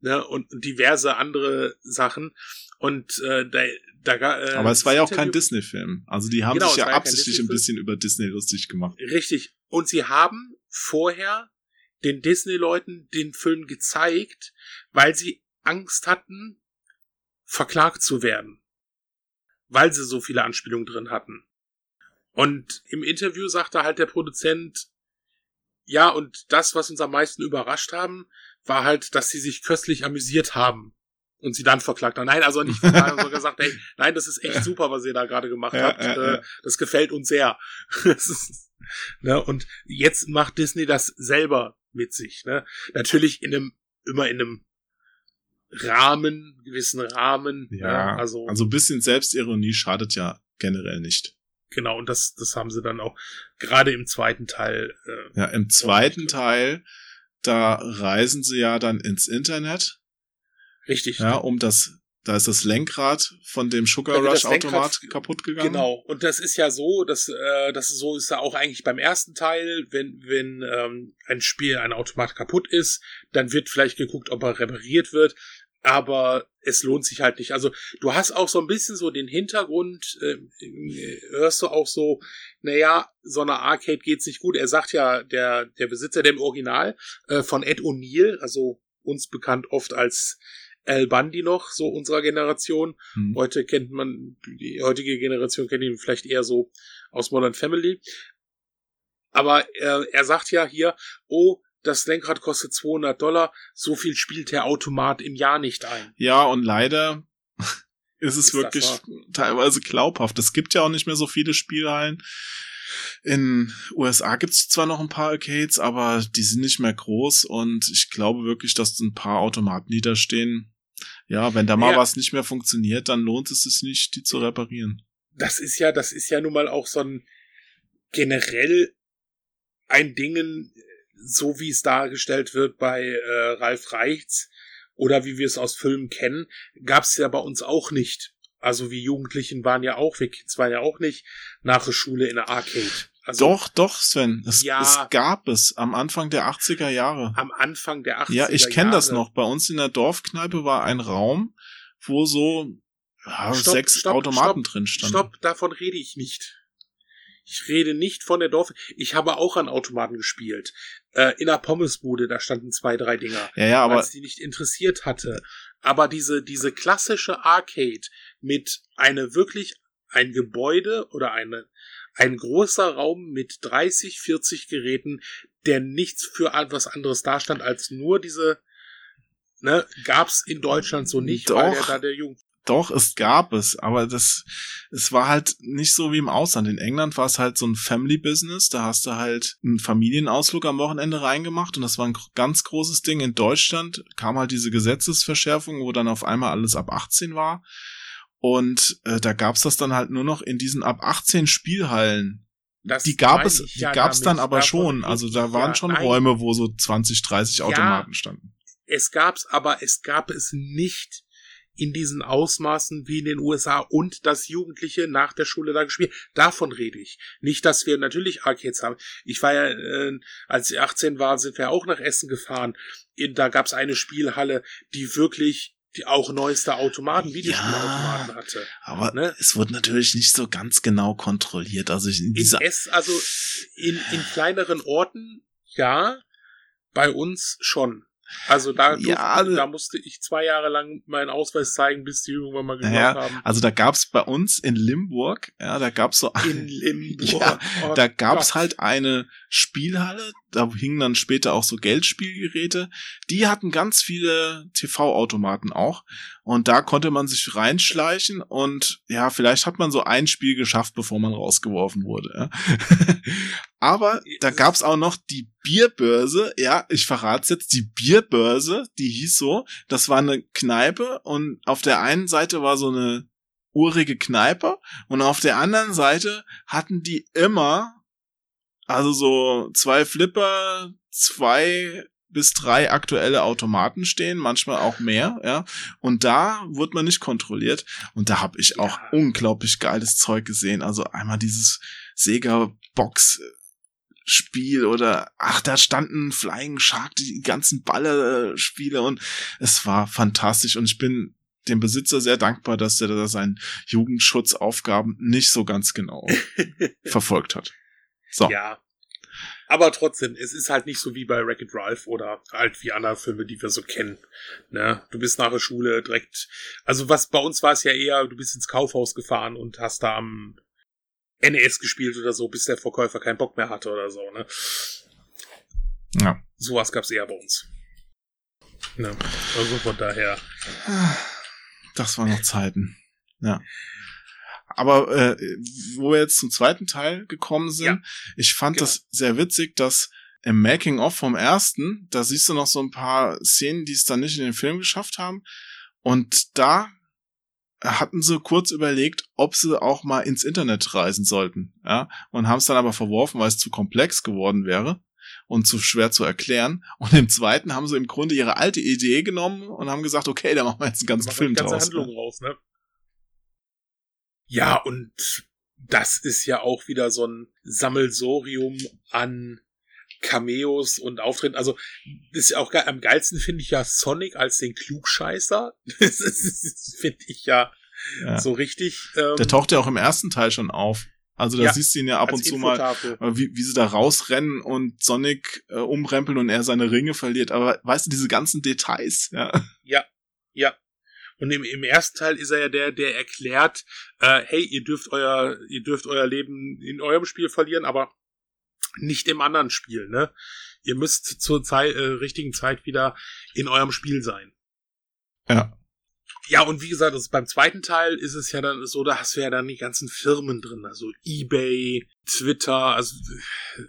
ne, und diverse andere Sachen. Und äh, da, da äh, Aber es war ja auch kein Disney-Film. Also die haben Genau, sich ja absichtlich ein bisschen über Disney lustig gemacht. Richtig. Und sie haben vorher den Disney-Leuten den Film gezeigt, weil sie Angst hatten, verklagt zu werden. Weil sie so viele Anspielungen drin hatten. Und im Interview sagte halt der Produzent, ja, und das, was uns am meisten überrascht haben, war halt, dass sie sich köstlich amüsiert haben. Und sie dann verklagt haben. Nein, also nicht verklagt, sondern gesagt, ey, nein, das ist echt super, was ihr da gerade gemacht Ja, habt. ja, Äh, ja. Das gefällt uns sehr. Ist, ne, und jetzt macht Disney das selber mit sich. Ne? Natürlich in einem, immer in einem Rahmen, gewissen Rahmen. Ja, ne? also, also ein bisschen Selbstironie schadet ja generell nicht. Genau, und das, das haben sie dann auch gerade im zweiten Teil. Äh, Ja, im zweiten Teil, da reisen sie ja dann ins Internet, richtig. ja, um das, da ist das Lenkrad von dem Sugar Rush Automat kaputt gegangen. Genau, und das ist ja so, dass äh, das ist so ist ja auch eigentlich beim ersten Teil, wenn wenn ähm, ein Spiel ein Automat kaputt ist, dann wird vielleicht geguckt, ob er repariert wird, aber es lohnt sich halt nicht. Also du hast auch so ein bisschen so den Hintergrund, äh, äh, hörst du auch so, naja, so eine Arcade geht's nicht gut. Er sagt ja, der der Besitzer der im Original äh, von Ed O'Neill, also uns bekannt oft als Al Bundy noch, so unserer Generation, Hm. Heute kennt man, die heutige Generation kennt ihn vielleicht eher so aus Modern Family. Aber er, er sagt ja hier, oh, das Lenkrad kostet 200 Dollar, so viel spielt der Automat im Jahr nicht ein. Ja, und leider ist es Ist wirklich teilweise glaubhaft. Es gibt ja auch nicht mehr so viele Spielhallen. In USA gibt es zwar noch ein paar Arcades, aber die sind nicht mehr groß und ich glaube wirklich, dass ein paar Automaten, die da stehen, ja, wenn da mal Ja. was nicht mehr funktioniert, dann lohnt es sich nicht, die zu reparieren. Das ist ja, das ist ja nun mal auch so ein generell ein Dingen, so wie es dargestellt wird bei äh, Ralf Reichts oder wie wir es aus Filmen kennen, gab es ja bei uns auch nicht. Also wir Jugendlichen waren ja auch, wir Kids waren ja auch nicht nach der Schule in der Arcade. Also doch, doch, Sven, es, Ja. es gab es am Anfang der 80er Jahre. am Anfang der 80er Ja, ich kenne das Jahre. noch. Bei uns in der Dorfkneipe war ein Raum, wo so ja, Stopp, sechs stopp, Automaten stopp, drin standen. Stopp, davon rede ich nicht. Ich rede nicht von der Dorf. Ich habe auch an Automaten gespielt. Äh, in der Pommesbude, da standen zwei, drei Dinger. Ja, ja, weil aber es die nicht interessiert hatte. Aber diese, diese klassische Arcade mit eine wirklich ein Gebäude oder eine, ein großer Raum mit 30, 40 Geräten, der nichts für etwas anderes dastand als nur diese, ne, gab's in Deutschland so nicht, weil der Doch. da der Jugend Doch, es gab es, aber das, es war halt nicht so wie im Ausland. In England war es halt so ein Family Business, da hast du halt einen Familienausflug am Wochenende reingemacht und das war ein ganz großes Ding. In Deutschland kam halt diese Gesetzesverschärfung, wo dann auf einmal alles ab 18 war. Und äh, da gab's das dann halt nur noch in diesen ab 18 Spielhallen. Das Die gab es, die ja gab's dann damit. aber Davon schon. Also da waren ja. schon Nein, Räume, wo so 20, 30 Ja. Automaten standen. Es gab's, aber es gab es nicht in diesen Ausmaßen wie in den USA und das Jugendliche nach der Schule da gespielt. Davon rede ich. Nicht, dass wir natürlich Arcades haben. Ich war ja, äh, als ich 18 war, sind wir auch nach Essen gefahren. In, da gab's eine Spielhalle, die wirklich die auch neueste Automaten, Videospielautomaten hatte. Aber Ne? es wurde natürlich nicht so ganz genau kontrolliert. Also ich- in In dieser S, also in, in kleineren Orten, ja, bei uns schon. Also da, durfte, Ja, also- da musste ich zwei Jahre lang meinen Ausweis zeigen, bis die irgendwann mal gemacht haben. Also da gab's bei uns in Limburg, ja, da gab's so In Limburg. Ja, Oh da gab's Gott. halt eine Spielhalle, da hingen dann später auch so Geldspielgeräte. Die hatten ganz viele TV-Automaten auch. Und da konnte man sich reinschleichen und ja, vielleicht hat man so ein Spiel geschafft, bevor man rausgeworfen wurde. Ja. Aber da gab's auch noch die Bierbörse. Ja, ich verrat's jetzt. Die Bierbörse, die hieß so. Das war eine Kneipe und auf der einen Seite war so eine urige Kneipe und auf der anderen Seite hatten die immer also so zwei Flipper, zwei bis drei aktuelle Automaten stehen, manchmal auch mehr, ja. Und da wurde man nicht kontrolliert. Und da habe ich auch ja. unglaublich geiles Zeug gesehen. Also einmal dieses Sega Box Spiel oder ach, da standen Flying Shark, die ganzen Balle-Spiele und es war fantastisch und ich bin dem Besitzer sehr dankbar, dass er da seinen Jugendschutzaufgaben nicht so ganz genau verfolgt hat. So. Ja. Aber trotzdem, es ist halt nicht so wie bei Wreck-It Ralph oder halt wie andere Filme, die wir so kennen. Ne? Du bist nach der Schule direkt, also was bei uns war es ja eher, du bist ins Kaufhaus gefahren und hast da am NES gespielt oder so, bis der Verkäufer keinen Bock mehr hatte oder so, ne? Ja. Sowas gab's eher bei uns. Ne? Also von daher. Das waren noch Zeiten. Ja. Aber äh, wo wir jetzt zum zweiten Teil gekommen sind, ja, ich fand genau. das sehr witzig, dass im Making-of vom ersten, da siehst du noch so ein paar Szenen, die es dann nicht in den Film geschafft haben. Und da hatten sie kurz überlegt, ob sie auch mal ins Internet reisen sollten, ja, und haben es dann aber verworfen, weil es zu komplex geworden wäre und zu schwer zu erklären. Und im zweiten haben sie im Grunde ihre alte Idee genommen und haben gesagt, okay, da machen wir jetzt einen ganzen Film draus. Handlung raus, ne? Ja, und das ist ja auch wieder so ein Sammelsorium an Cameos und Auftritten. Also, das ist ja auch geil. Am geilsten finde ich ja Sonic als den Klugscheißer. Das finde ich ja, ja, so richtig. Ähm, Der taucht ja auch im ersten Teil schon auf. Also da ja, siehst du ihn ja ab und zu mal, äh, wie, wie sie da rausrennen und Sonic äh, umrempeln und er seine Ringe verliert. Aber weißt du, diese ganzen Details, ja. Ja, ja. Und im, im ersten Teil ist er ja der, der erklärt, äh, hey, ihr dürft euer, ihr dürft euer Leben in eurem Spiel verlieren, aber nicht im anderen Spiel, ne? Ihr müsst zur Zeit, äh, richtigen Zeit wieder in eurem Spiel sein. Ja. Ja, und wie gesagt, also beim zweiten Teil ist es ja dann so, da hast du ja dann die ganzen Firmen drin, also eBay, Twitter, also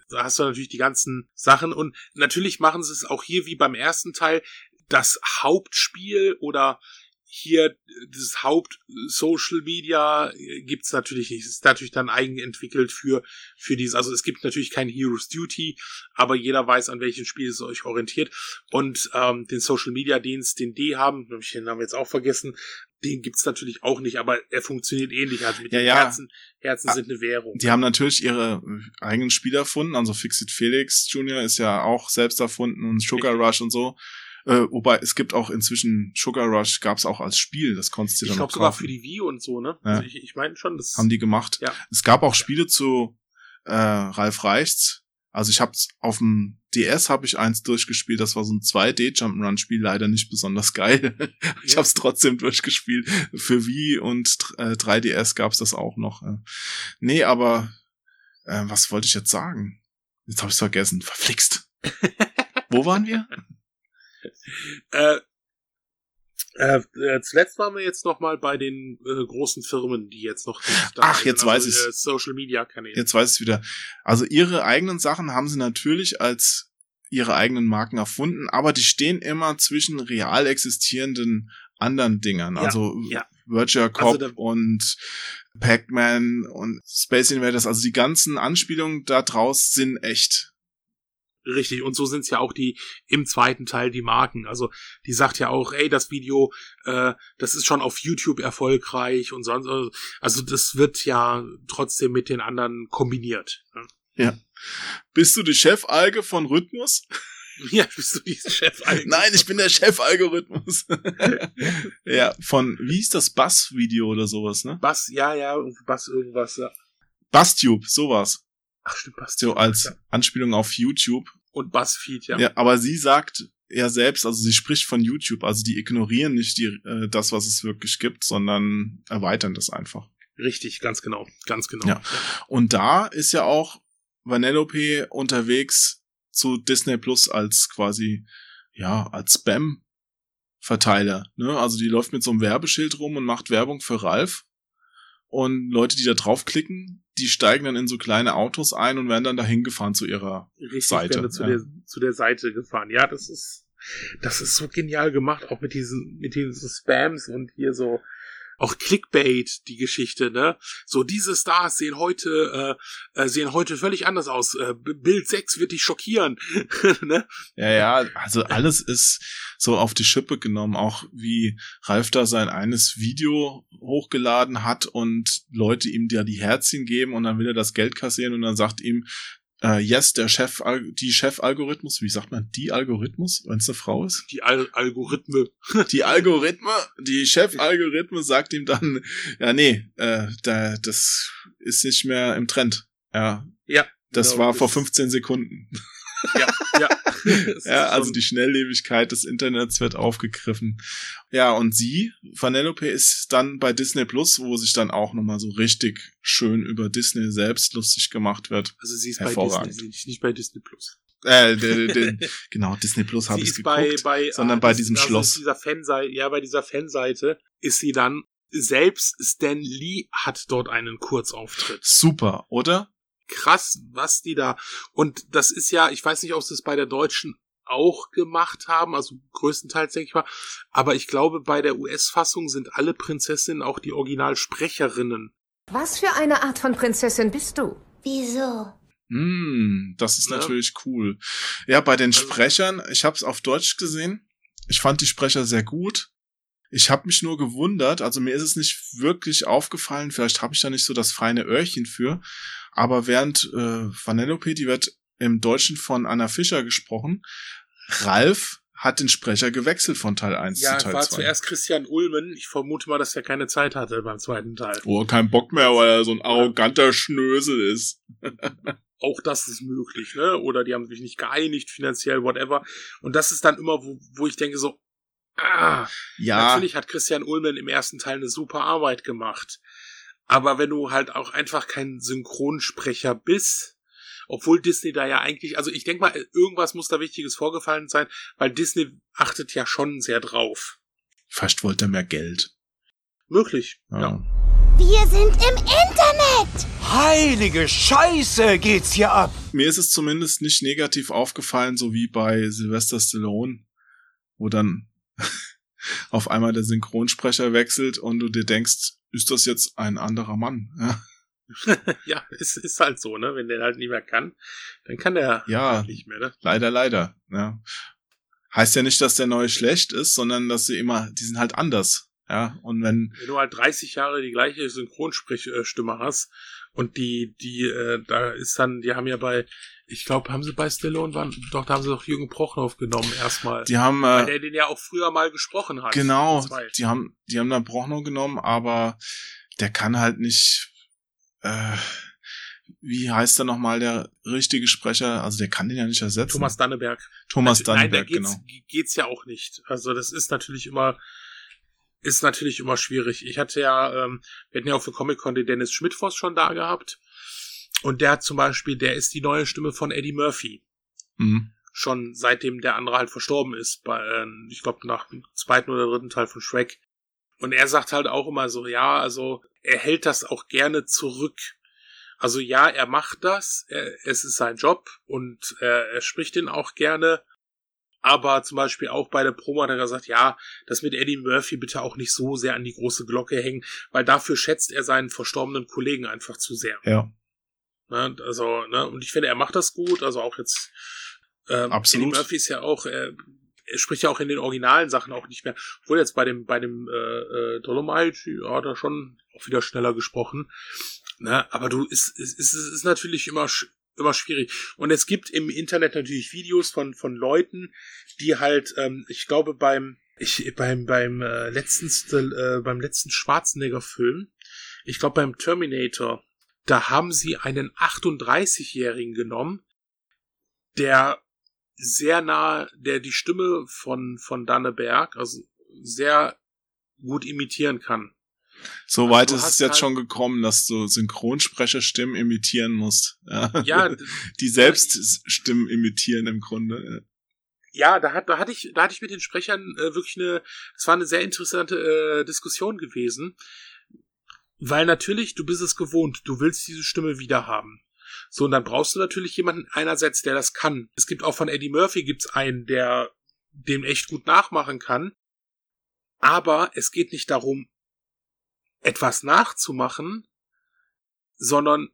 da hast du natürlich die ganzen Sachen und natürlich machen sie es auch hier wie beim ersten Teil, das Hauptspiel oder hier das Haupt Social Media gibt's natürlich nicht. Es ist natürlich dann eigen entwickelt für für dieses. Also es gibt natürlich kein Heroes Duty, aber jeder weiß, an welchem Spiel es euch orientiert. Und ähm, den Social Media Dienst, den die haben, habe ich den Namen jetzt auch vergessen, den gibt's natürlich auch nicht, aber er funktioniert ähnlich. Also mit ja, den ja. Herzen, Herzen sind eine Währung. Die haben natürlich ihre eigenen Spiele erfunden. Also Fixit Felix Jr. ist ja auch selbst erfunden und Sugar Rush und so. Äh, wobei es gibt auch inzwischen Sugar Rush gab es auch als Spiel, das konntest du ich dann Ich glaube sogar für die Wii und so, ne? Ja. Also ich, ich meine schon, das haben die gemacht. Ja. Es gab auch Spiele zu äh, Ralf Reichts. Also ich hab's auf dem DS habe ich eins durchgespielt, das war so ein 2D Jump'n'Run Spiel, leider nicht besonders geil. ich ja. hab's trotzdem durchgespielt. Für Wii und äh, 3DS gab's das auch noch. Äh. Nee, aber äh, was wollte ich jetzt sagen? Jetzt habe ich's vergessen. Verflixt. Wo waren wir? Äh, äh, äh, zuletzt waren wir jetzt noch mal bei den äh, großen Firmen, die jetzt noch Ach, jetzt sind, weiß also, ich äh, Social Media Kanäle. Jetzt weiß ich wieder. Also ihre eigenen Sachen haben sie natürlich als ihre eigenen Marken erfunden, aber die stehen immer zwischen real existierenden anderen Dingern. Ja, also ja. Virtual Cop also und Pac-Man und Space Invaders, also die ganzen Anspielungen da draus sind echt. Richtig, und so sind es ja auch die im zweiten Teil die Marken. Also die sagt ja auch, ey, das Video, äh, das ist schon auf YouTube erfolgreich und sonst. Also das wird ja trotzdem mit den anderen kombiniert. Ne? Ja. Bist du die Chefalge von Rhythmus? Ja, bist du die Chefalge? Nein, ich bin der Chefalgorithmus. ja, von, wie hieß das, Bass-Video oder sowas, ne? Bass, ja, ja, Bass irgendwas, ja. Basstube, sowas. Ach, stimmt, Bass. So als Anspielung auf YouTube. Und Buzzfeed, ja. Ja, aber sie sagt ja selbst, also sie spricht von YouTube, also die ignorieren nicht die, äh, das, was es wirklich gibt, sondern erweitern das einfach. Richtig, ganz genau, ganz genau. Ja. Und da ist ja auch Vanellope unterwegs zu Disney Plus als quasi, ja, als Spam Verteiler. Ne? Also die läuft mit so einem Werbeschild rum und macht Werbung für Ralf. Und Leute, die da draufklicken, die steigen dann in so kleine Autos ein und werden dann dahin gefahren zu ihrer Richtig Seite. werden zu, ja. der, zu der Seite gefahren. Ja, das ist, das ist so genial gemacht, auch mit diesen, mit diesen Spams und hier so, auch Clickbait, die Geschichte, ne? So, diese Stars sehen heute, äh, äh, sehen heute völlig anders aus. Äh, Bild 6 wird dich schockieren, ne? Ja, ja, also alles ist so auf die Schippe genommen, auch wie Ralf da sein eines Video hochgeladen hat und Leute ihm da die Herzchen geben und dann will er das Geld kassieren und dann sagt ihm, äh, yes, der Chef, die Chef-Algorithmus, wie sagt man, die Algorithmus, wenn es eine Frau ist? Die Al Algorithmen. Die Algorithmen, die Chef-Algorithmus sagt ihm dann, ja, nee, äh, da, das ist nicht mehr im Trend. Ja, Ja. das genau, war vor 15 Sekunden. Ja, ja. Ja, also die Schnelllebigkeit des Internets wird aufgegriffen. Ja, und sie, Vanellope, ist dann bei Disney Plus, wo sich dann auch nochmal so richtig schön über Disney selbst lustig gemacht wird. Also sie ist bei. Disney, nicht- nicht bei Disney Plus. Äh, de, de, genau, Disney Plus habe ich ist bei, geguckt. bei, sondern ah, bei diesem ist Schloss. Dieser Fanseite, ja, bei dieser Fanseite ist sie dann, selbst Stan Lee hat dort einen Kurzauftritt. Super, oder? Krass, was die da, und das ist ja, ich weiß nicht, ob sie es bei der Deutschen auch gemacht haben, also größtenteils denke ich mal, aber ich glaube, bei der US-Fassung sind alle Prinzessinnen auch die Originalsprecherinnen. Was für eine Art von Prinzessin bist du? Wieso? Hm, das ist Ja. natürlich cool. Ja, bei den Also- Sprechern, ich habe es auf Deutsch gesehen. Ich fand die Sprecher sehr gut. Ich habe mich nur gewundert, also mir ist es nicht wirklich aufgefallen, vielleicht habe ich da nicht so das feine Öhrchen für, aber während äh, Vanellope, die wird im Deutschen von Anna Fischer gesprochen, Ralf hat den Sprecher gewechselt von Teil 1 Ja, zu es Teil war 2. zuerst Christian Ulmen. Ich vermute mal, dass er keine Zeit hatte beim zweiten Teil. Oh, kein Bock mehr, weil er so ein arroganter Schnösel ist. Auch das ist möglich, ne? Oder die haben sich nicht geeinigt, finanziell, whatever. Und das ist dann immer, wo, wo ich denke so, ah, Ja, natürlich hat Christian Ulmen im ersten Teil eine super Arbeit gemacht. Aber wenn du halt auch einfach kein Synchronsprecher bist, obwohl Disney da ja eigentlich, also ich denke mal, irgendwas muss da Wichtiges vorgefallen sein, weil Disney achtet ja schon sehr drauf. vielleicht wollte er mehr Geld. Möglich, Ja. ja. Wir sind im Internet! Heilige Scheiße geht's hier ab. Mir ist es zumindest nicht negativ aufgefallen, so wie bei Sylvester Stallone, wo dann auf einmal der Synchronsprecher wechselt und du dir denkst, ist das jetzt ein anderer Mann? Ja, Ja, es ist halt so, ne? Wenn der halt nicht mehr kann, dann kann der Ja. halt nicht mehr, ne? leider, leider. Ja. Heißt ja nicht, dass der neue schlecht ist, sondern dass sie immer, die sind halt anders. Ja, und wenn, Wenn du halt 30 Jahre die gleiche Synchronsprechstimme hast und die, die, äh, da ist dann, die haben ja bei, ich glaube, haben sie bei Stallone, waren, doch, da haben sie doch Jürgen Prochnow genommen erstmal. die haben, weil äh, der den ja auch früher mal gesprochen hat. genau, die haben, die haben dann Brochno genommen, aber der kann halt nicht, äh, wie heißt er nochmal der richtige Sprecher? Also der kann den ja nicht ersetzen. Thomas Danneberg. Thomas Also, Nein, da geht's, genau. geht's ja auch nicht. Also das ist natürlich immer, ist natürlich immer schwierig. Ich hatte ja, ähm, wir hatten ja auch für Comic-Con den Dennis Schmidtfoss schon da gehabt. Und der hat zum Beispiel, der ist die neue Stimme von Eddie Murphy. Mhm. Schon seitdem der andere halt verstorben ist, bei, äh, ich glaube, nach dem zweiten oder dritten Teil von Shrek. Und er sagt halt auch immer so, ja, also er hält das auch gerne zurück. Also ja, er macht das, er, es ist sein Job und er, er spricht den auch gerne. Aber zum Beispiel auch bei der Promo hat er gesagt, ja, das mit Eddie Murphy bitte auch nicht so sehr an die große Glocke hängen, weil dafür schätzt er seinen verstorbenen Kollegen einfach zu sehr. Ja, Ne? Also, ne, und ich finde, er macht das gut, also auch jetzt ähm, Absolut. Eddie Murphy ist ja auch, äh, er spricht ja auch in den originalen Sachen auch nicht mehr. Obwohl jetzt bei dem, bei dem äh, äh, Dolomite ja, hat er schon auch wieder schneller gesprochen. Ne? Aber du, es, es, es ist natürlich immer, immer schwierig. Und es gibt im Internet natürlich Videos von, von Leuten, die halt, ähm, ich glaube, beim, ich, beim, beim äh, letzten, äh, beim letzten Schwarzenegger-Film, ich glaube beim Terminator, da haben sie einen 38-Jährigen genommen, der sehr nah, der die Stimme von, von Danneberg, also sehr gut imitieren kann. so weit du ist es jetzt halt- schon gekommen, dass du Synchronsprecherstimmen imitieren musst. Ja. Ja, die selbst Stimmen imitieren im Grunde. Ja, da, hat, da hatte ich, da hatte ich mit den Sprechern äh, wirklich eine, es war eine sehr interessante äh, Diskussion gewesen, weil natürlich du bist es gewohnt, du willst diese Stimme wieder haben. So, und dann brauchst du natürlich jemanden einerseits, der das kann. Es gibt auch von Eddie Murphy gibt's einen, der dem echt gut nachmachen kann. Aber es geht nicht darum, etwas nachzumachen, sondern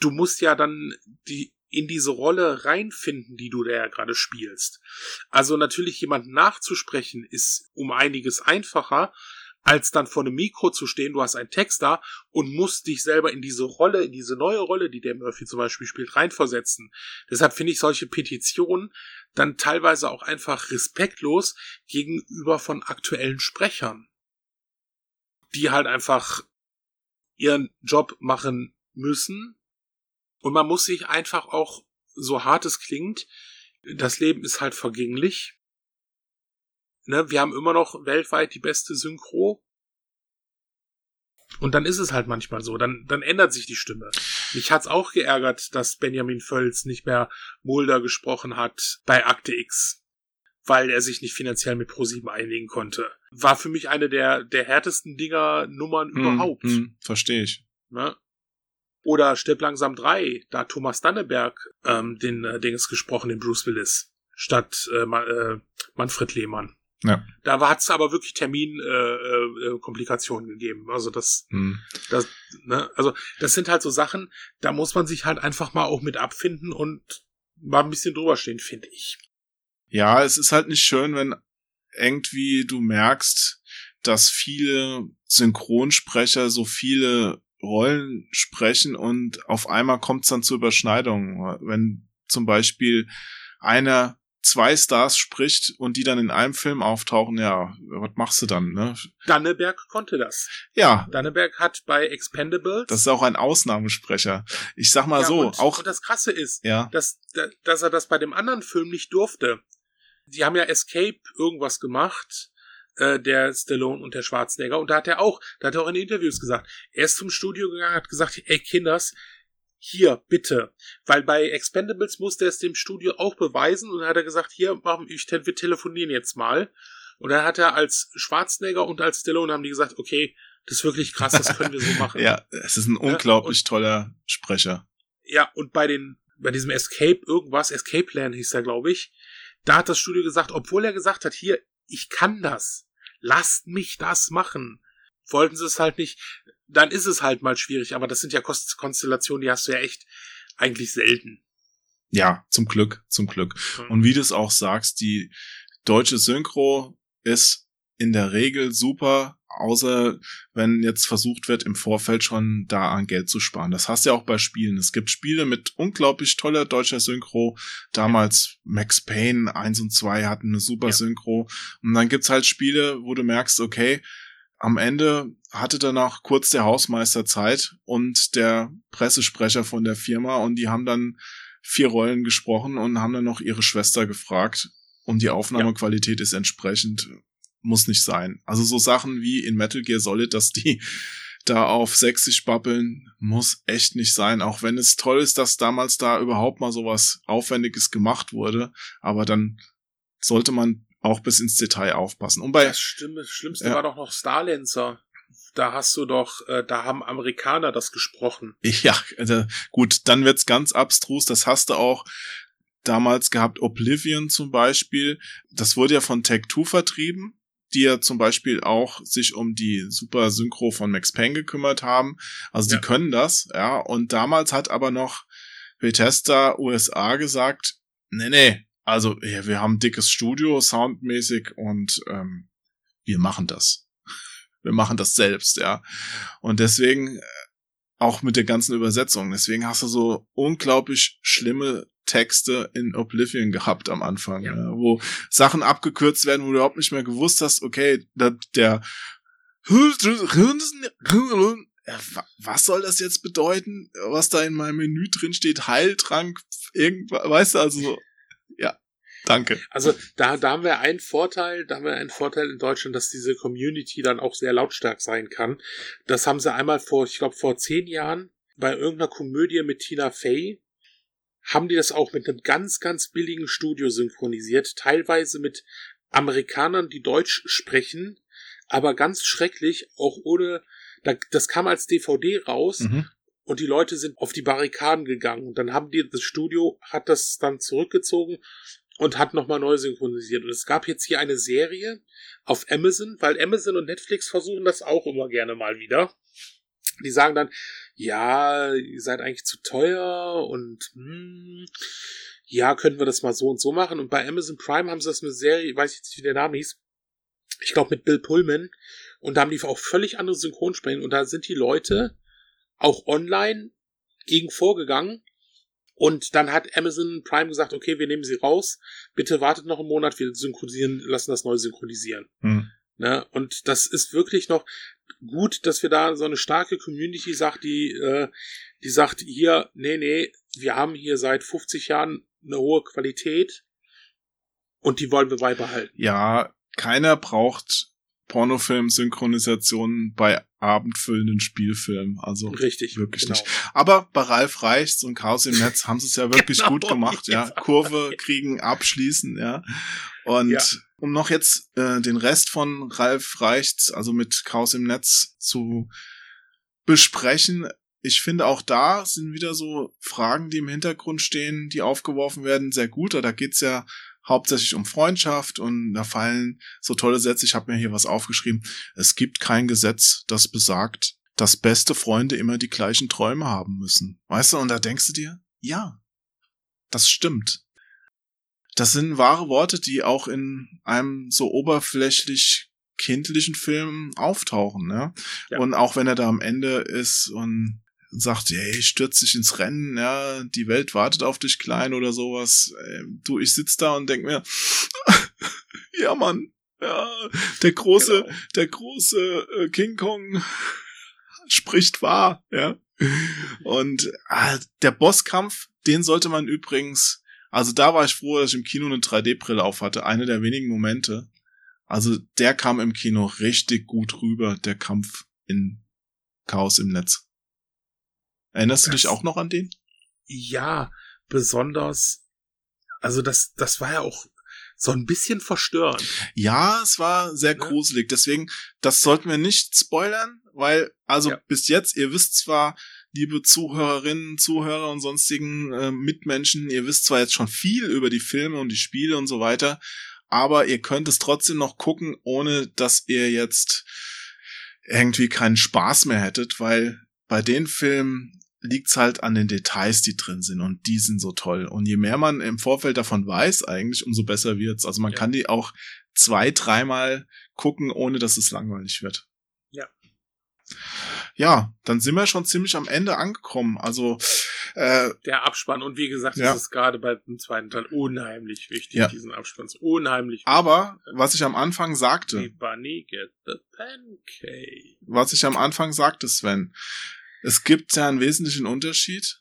du musst ja dann die in diese Rolle reinfinden, die du da ja gerade spielst. Also natürlich jemanden nachzusprechen ist um einiges einfacher, als dann vor einem Mikro zu stehen, du hast einen Text da und musst dich selber in diese Rolle, in diese neue Rolle, die der Murphy zum Beispiel spielt, reinversetzen. Deshalb finde ich solche Petitionen dann teilweise auch einfach respektlos gegenüber von aktuellen Sprechern, die halt einfach ihren Job machen müssen. Und man muss sich einfach auch, so hart es klingt, das Leben ist halt vergänglich. Ne, wir haben immer noch weltweit die beste Synchro. Und dann ist es halt manchmal so, dann, dann ändert sich die Stimme. Mich hat's auch geärgert, dass Benjamin Völz nicht mehr Mulder gesprochen hat bei Akte X, weil er sich nicht finanziell mit ProSieben einigen konnte. War für mich eine der, der härtesten Dinger Nummern Hm, überhaupt. hm, Verstehe ich. Ne? Oder Stirb langsam 3, da Thomas Danneberg ähm, den äh, Dings gesprochen, den Bruce Willis, statt äh, äh, Manfred Lehmann. Ja. Da hat es aber wirklich Terminkomplikationen äh, äh, Komplikationen gegeben. Also das, Hm. das, ne, also das sind halt so Sachen, da muss man sich halt einfach mal auch mit abfinden und mal ein bisschen drüber stehen, finde ich. Ja, es ist halt nicht schön, wenn irgendwie du merkst, dass viele Synchronsprecher so viele Rollen sprechen und auf einmal kommt es dann zu Überschneidungen. Wenn zum Beispiel einer zwei Stars spricht und die dann in einem Film auftauchen, ja, was machst du dann, ne? Danneberg konnte das. Ja, Danneberg hat bei Expendables. das ist auch ein Ausnahmesprecher. Ich sag mal Ja, so, und, auch, Und das Krasse ist, ja, dass, dass er das bei dem anderen Film nicht durfte. Die haben ja Escape irgendwas gemacht, äh, der Stallone und der Schwarzenegger, und da hat er auch, da hat er auch in Interviews gesagt, er ist zum Studio gegangen, hat gesagt, ey Kinders, hier, bitte. Weil bei Expendables musste er es dem Studio auch beweisen und dann hat er gesagt, hier, machen, ich, wir telefonieren jetzt mal. Und dann hat er als Schwarzenegger und als Stallone haben die gesagt, okay, das ist wirklich krass, das können wir so machen. ja, es ist ein unglaublich toller Sprecher. Ja, und bei den, bei diesem Escape irgendwas, Escape Plan hieß er, glaube ich, da hat das Studio gesagt, obwohl er gesagt hat, hier, ich kann das. Lasst mich das machen. Wollten sie es halt nicht, dann ist es halt mal schwierig, aber das sind ja Konstellationen, die hast du ja echt eigentlich selten. Ja, zum Glück, zum Glück. Mhm. Und wie du es auch sagst, die deutsche Synchro ist in der Regel super, außer wenn jetzt versucht wird, im Vorfeld schon da an Geld zu sparen. Das hast du ja auch bei Spielen. Es gibt Spiele mit unglaublich toller deutscher Synchro. Damals Max Payne 1 und 2 hatten eine super Ja. Synchro. Und dann gibt's halt Spiele, wo du merkst, okay, am Ende hatte danach kurz der Hausmeister Zeit und der Pressesprecher von der Firma und die haben dann vier Rollen gesprochen und haben dann noch ihre Schwester gefragt und die Aufnahmequalität ist entsprechend, muss nicht sein. Also so Sachen wie in Metal Gear Solid, dass die da auf 60 babbeln, muss echt nicht sein, auch wenn es toll ist, dass damals da überhaupt mal sowas Aufwendiges gemacht wurde, aber dann sollte man auch bis ins Detail aufpassen. Und bei Das Stimme, Schlimmste Ja. war doch noch Starlancer. Da hast du doch, äh, da haben Amerikaner das gesprochen. Ja, also gut, dann wird's ganz abstrus. Das hast du auch damals gehabt. Oblivion zum Beispiel. Das wurde ja von Tech 2 vertrieben, die ja zum Beispiel auch sich um die super Synchro von Max Payne gekümmert haben. Also die Ja. können das, ja. Und damals hat aber noch Bethesda USA gesagt, nee, nee, also ja, wir haben ein dickes Studio, soundmäßig und ähm, wir machen das. Wir machen das selbst, ja. Und deswegen äh, auch mit der ganzen Übersetzung. Deswegen hast du so unglaublich schlimme Texte in Oblivion gehabt am Anfang, Ja. ja. wo Sachen abgekürzt werden, wo du überhaupt nicht mehr gewusst hast, okay, da, der wa- was soll das jetzt bedeuten, was da in meinem Menü drin steht, Heiltrank, irgendwas, weißt du, also so, danke. Also da, da haben wir einen Vorteil, da haben wir einen Vorteil in Deutschland, dass diese Community dann auch sehr lautstark sein kann. Das haben sie einmal vor, ich glaube vor zehn Jahren bei irgendeiner Komödie mit Tina Fey haben die das auch mit einem ganz, ganz billigen Studio synchronisiert, teilweise mit Amerikanern, die Deutsch sprechen, aber ganz schrecklich, auch ohne, das kam als DVD raus Mhm. und die Leute sind auf die Barrikaden gegangen und dann haben die, das Studio hat das dann zurückgezogen und hat nochmal neu synchronisiert. Und es gab jetzt hier eine Serie auf Amazon, weil Amazon und Netflix versuchen das auch immer gerne mal wieder. Die sagen dann, ja, ihr seid eigentlich zu teuer und hm, ja, können wir das mal so und so machen. Und bei Amazon Prime haben sie das eine Serie, ich weiß jetzt nicht, wie der Name hieß, ich glaube mit Bill Pullman. Und da haben die auch völlig andere Synchronsprecher. Und da sind die Leute auch online gegen vorgegangen. Und dann hat Amazon Prime gesagt, okay, wir nehmen sie raus. Bitte wartet noch einen Monat, wir synchronisieren, lassen das neu synchronisieren. Hm. Ne? Und das ist wirklich noch gut, dass wir da so eine starke Community sagt, die, äh, die sagt, hier, nee, nee, wir haben hier seit 50 Jahren eine hohe Qualität und die wollen wir beibehalten. Ja, keiner braucht Pornofilm-Synchronisationen bei abendfüllenden Spielfilmen. Also Richtig. wirklich genau. nicht. Aber bei Ralf Reichts und Chaos im Netz haben sie es ja wirklich Genau, gut gemacht, ja. Kurve kriegen, abschließen, ja. Und Ja. um noch jetzt äh, den Rest von Ralf Reichts, also mit Chaos im Netz zu besprechen, ich finde auch da sind wieder so Fragen, die im Hintergrund stehen, die aufgeworfen werden, sehr gut. Da geht's ja hauptsächlich um Freundschaft und da fallen so tolle Sätze. Ich habe mir hier was aufgeschrieben. Es gibt kein Gesetz, das besagt, dass beste Freunde immer die gleichen Träume haben müssen. Weißt du, und da denkst du dir, ja, das stimmt. Das sind wahre Worte, die auch in einem so oberflächlich kindlichen Film auftauchen, ne? Ja. Und auch wenn er da am Ende ist und sagt, hey, stürz dich ins Rennen, ja, die Welt wartet auf dich klein oder sowas. Ähm, Du, ich sitz da und denk mir, ja, Mann, ja, der große, Genau. der große äh, King Kong spricht wahr, ja. Und ah, der Bosskampf, den sollte man übrigens, also da war ich froh, dass ich im Kino eine 3D-Brille auf hatte, eine der wenigen Momente. Also der kam im Kino richtig gut rüber, der Kampf in Chaos im Netz. Erinnerst du Das- dich auch noch an den? Ja, besonders, also das, das war ja auch so ein bisschen verstörend. Ja, es war sehr Ja. gruselig. Deswegen, das sollten wir nicht spoilern, weil, also Ja. bis jetzt, ihr wisst zwar, liebe Zuhörerinnen, Zuhörer und sonstigen äh, Mitmenschen, ihr wisst zwar jetzt schon viel über die Filme und die Spiele und so weiter, aber ihr könnt es trotzdem noch gucken, ohne dass ihr jetzt irgendwie keinen Spaß mehr hättet, weil bei den Filmen liegt's halt an den Details, die drin sind und die sind so toll. Und je mehr man im Vorfeld davon weiß, eigentlich, umso besser wird's. Also man Ja. kann die auch zwei, dreimal gucken, ohne dass es langweilig wird. Ja. Ja, dann sind wir schon ziemlich am Ende angekommen. Also äh, Der Abspann und wie gesagt, Ja. das ist gerade bei dem zweiten Teil unheimlich wichtig, Ja. diesen Abspann ist unheimlich aber was ich am Anfang wichtig. sagte, Die Bunny get the pancake. was ich am Anfang sagte, Sven, es gibt ja einen wesentlichen Unterschied.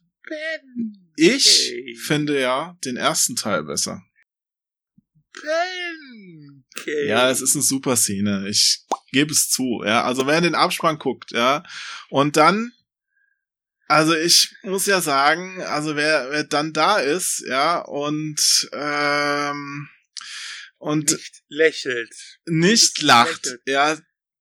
Ich Pancake. finde ja den ersten Teil besser. Pancake. Ja, es ist eine super Szene. Ich gebe es zu. Ja, also wer den Abspann guckt, ja, und dann, also ich muss ja sagen, also wer wer dann da ist, ja, und ähm, und nicht lächelt. nicht nicht lacht, lächelt. ja,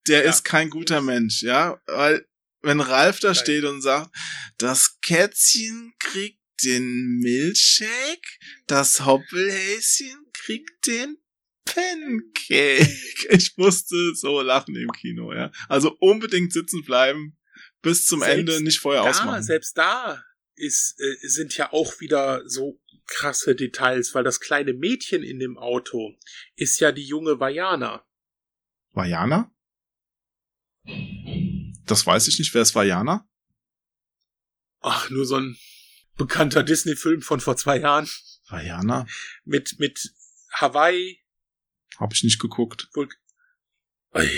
der Ja. ist kein guter Mensch, ja, weil wenn Ralf da Nein. steht und sagt, das Kätzchen kriegt den Milchshake, das Hoppelhäschen kriegt den Pancake. Ich musste so lachen im Kino, ja. Also unbedingt sitzen bleiben bis zum Selbst Ende, nicht vorher Da, ausmachen. selbst da ist, äh, sind ja auch wieder so krasse Details, weil das kleine Mädchen in dem Auto ist ja die junge Vajana. Vajana? Das weiß ich nicht. Wer ist Vajana? Ach, nur so ein bekannter Disney-Film von vor zwei Jahren Vajana? mit, mit Hawaii. Hab ich nicht geguckt. Wohl, Ei,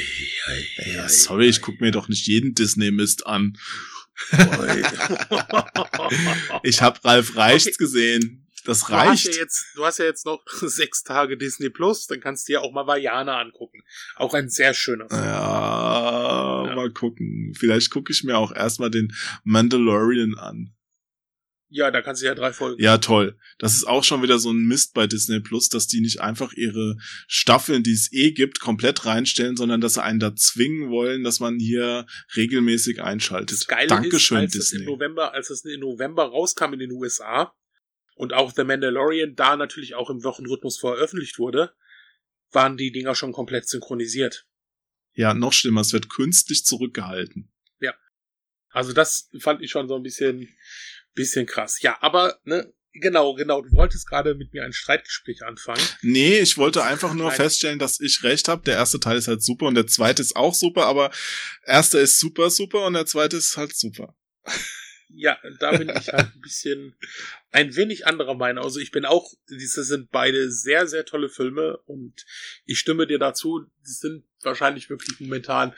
ei, ei, sorry, ich guck mir doch nicht jeden Disney-Mist an. Ich habe Ralf Reichts Okay. gesehen. Das Du hast, reicht. ja jetzt, du hast ja jetzt noch sechs Tage Disney Plus, dann kannst du dir auch mal Vajana angucken. Auch ein sehr schöner Film. Ja, Ja. mal gucken. Vielleicht gucke ich mir auch erstmal den Mandalorian an. Ja, da kannst du ja drei Folgen. Ja, toll. Das ist auch schon wieder so ein Mist bei Disney Plus, dass die nicht einfach ihre Staffeln, die es eh gibt, komplett reinstellen, sondern dass sie einen da zwingen wollen, dass man hier regelmäßig einschaltet. Das Geile Dankeschön, ist, als es Disney. im November, als es im November rauskam in den USA und auch The Mandalorian da natürlich auch im Wochenrhythmus veröffentlicht wurde, waren die Dinger schon komplett synchronisiert. Ja, noch schlimmer, es wird künstlich zurückgehalten. Also das fand ich schon so ein bisschen, bisschen krass. Ja, aber, ne, genau, genau, du wolltest gerade mit mir ein Streitgespräch anfangen. Nee, ich wollte einfach nur Nein. feststellen, dass ich recht habe. Der erste Teil ist halt super und der zweite ist auch super, aber erster ist super, super und der zweite ist halt super. Ja, da bin ich halt ein bisschen, ein wenig anderer Meinung. Also ich bin auch, diese sind beide sehr, sehr tolle Filme und ich stimme dir dazu, die sind wahrscheinlich wirklich momentan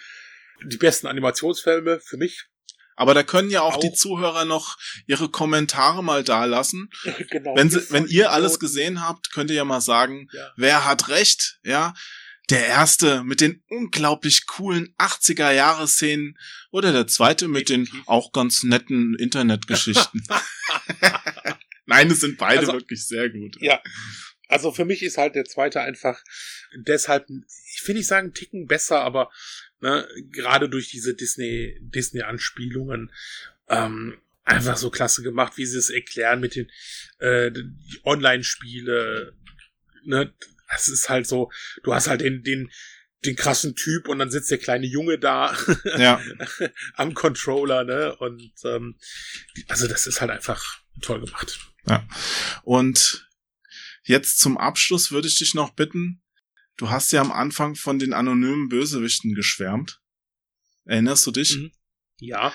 die besten Animationsfilme für mich. Aber da können ja auch, Auch. die Zuhörer noch ihre Kommentare mal da lassen. genau. Wenn, sie, Ihr wenn ihr alles gesehen habt, könnt ihr ja mal sagen, Ja. wer hat recht, ja? Der erste mit den unglaublich coolen 80er Jahre Szenen oder der zweite mit den auch ganz netten Internetgeschichten. Nein, es sind beide Also- wirklich sehr gut. Ja. Also für mich ist halt der zweite einfach deshalb, ich will nicht sagen, einen Ticken besser, aber ne, gerade durch diese Disney, Disney-Anspielungen, ähm, einfach so klasse gemacht, wie sie es erklären mit den äh, Online-Spiele. Ne, das ist halt so, du hast halt den, den, den krassen Typ und dann sitzt der kleine Junge da Ja. am Controller, ne? Und ähm, also das ist halt einfach toll gemacht. Und jetzt zum Abschluss würde ich dich noch bitten, du hast ja am Anfang von den anonymen Bösewichten geschwärmt. Erinnerst du dich? Mhm. Ja.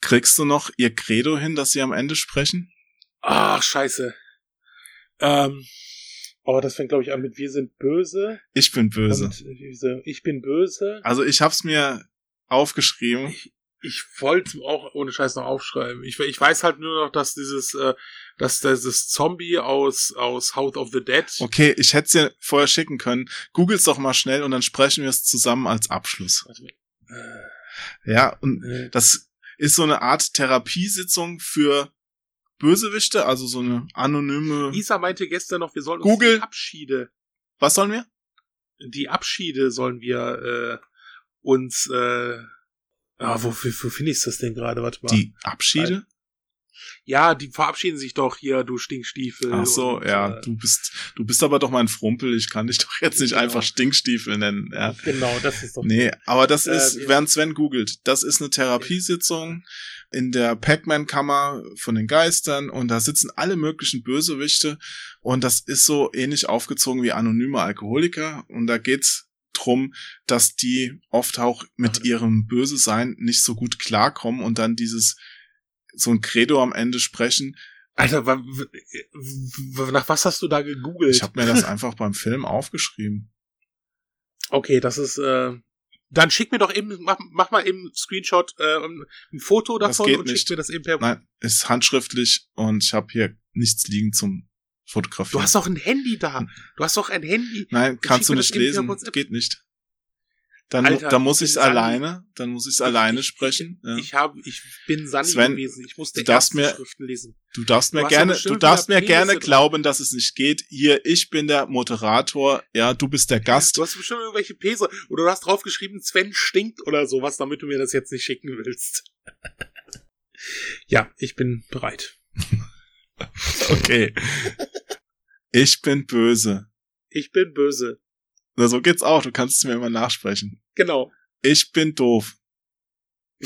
Kriegst du noch ihr Credo hin, dass sie am Ende sprechen? Ach, scheiße. Ähm, aber das fängt, glaube ich, an mit Wir sind böse. Ich bin böse. Und diese, ich bin böse. Also ich hab's mir aufgeschrieben. Ich, ich wollte auch ohne Scheiß noch aufschreiben. Ich, ich weiß halt nur noch, dass dieses, äh, dass dieses Zombie aus, aus House of the Dead. Okay, ich hätte es dir vorher schicken können. Googles doch mal schnell und dann sprechen wir es zusammen als Abschluss. Ja, und Äh, das ist so eine Art Therapiesitzung für Bösewichte, also so eine anonyme. Isa meinte gestern noch, wir sollen uns Google. die Abschiede, Was sollen wir? die Abschiede sollen wir äh, uns, äh, ah, wo, wo, wo finde ich das denn gerade? Warte mal. Die Abschiede? Ja, die verabschieden sich doch hier, du Stinkstiefel. Ach so, und, ja, äh, du bist, du bist aber doch mein Frumpel. Ich kann dich doch jetzt nicht Genau. einfach Stinkstiefel nennen. Ja. Genau, das ist doch. Nee, aber das Äh, ist, während Sven googelt, das ist eine Therapiesitzung in der Pac-Man-Kammer von den Geistern und da sitzen alle möglichen Bösewichte und das ist so ähnlich aufgezogen wie anonyme Alkoholiker und da geht's drum, dass die oft auch mit ihrem Böse-Sein nicht so gut klarkommen und dann dieses so ein Credo am Ende sprechen. Alter, w- nach was hast du da gegoogelt? Ich habe mir das einfach beim Film aufgeschrieben. okay, das ist. Äh, dann schick mir doch eben, mach, mach mal eben Screenshot, äh, ein Foto davon und nicht. schick mir das eben per. Nein, ist handschriftlich und ich habe hier nichts liegen zum Fotografieren. Du hast doch ein Handy da. Du hast doch ein Handy. Nein, kannst du nicht lesen. Geht nicht. Dann, Alter, dann muss ich ich es alleine, dann muss ich es alleine Ich- sprechen. Ja. Ich habe, ich bin Sani Sven, gewesen. Ich musste du darfst mir- Schriften lesen. Du darfst Du mir ja gerne, du darfst mir gerne glauben, dass es nicht geht. Hier, ich bin der Moderator, ja, du bist der Gast. Du hast bestimmt irgendwelche Pese oder du hast draufgeschrieben, Sven stinkt oder sowas, damit du mir das jetzt nicht schicken willst. ja, ich bin bereit. Okay. Ich bin böse. Ich bin böse. Na, so geht's auch. Du kannst es mir immer nachsprechen. Genau. Ich bin doof.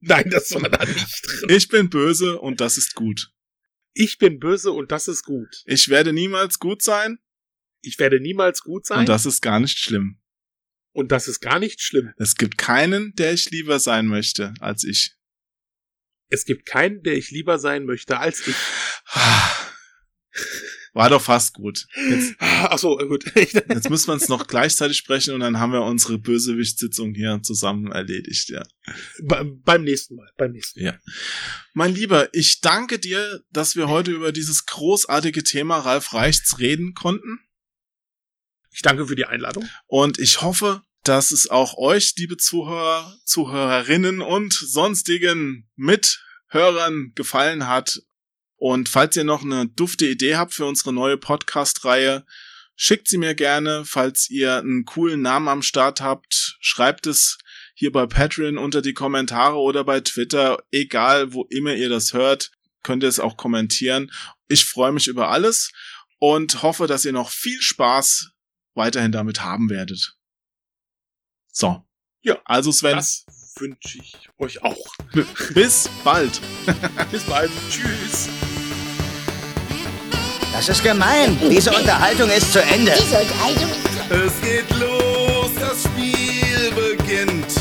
Nein, das war da nicht drin. Ich bin böse und das ist gut. Ich bin böse und das ist gut. Ich werde niemals gut sein Ich werde niemals gut sein und das ist gar nicht schlimm. und das ist gar nicht schlimm. Es gibt keinen, der ich lieber sein möchte als ich. Es gibt keinen, der ich lieber sein möchte als ich. War doch fast gut. Jetzt, Ach so, gut. jetzt müssen wir uns noch gleichzeitig sprechen und dann haben wir unsere Bösewichtssitzung hier zusammen erledigt, ja. Be beim nächsten Mal, beim nächsten Mal. Mein Lieber, ich danke dir, dass wir heute über dieses großartige Thema Ralf Reichts reden konnten. Ich danke für die Einladung. Und ich hoffe, dass es auch euch, liebe Zuhörer, Zuhörerinnen und sonstigen Mithörer Hörern gefallen hat. Und falls ihr noch eine dufte Idee habt für unsere neue Podcast-Reihe, schickt sie mir gerne. Falls ihr einen coolen Namen am Start habt, schreibt es hier bei Patreon unter die Kommentare oder bei Twitter. Egal, wo immer ihr das hört, könnt ihr es auch kommentieren. Ich freue mich über alles und hoffe, dass ihr noch viel Spaß weiterhin damit haben werdet. So. Ja, also Sven. Das wünsche ich euch auch. Bis bald. Bis bald. Tschüss. Das ist gemein. Diese Unterhaltung ist zu Ende. Diese Unterhaltung Es geht los, das Spiel beginnt.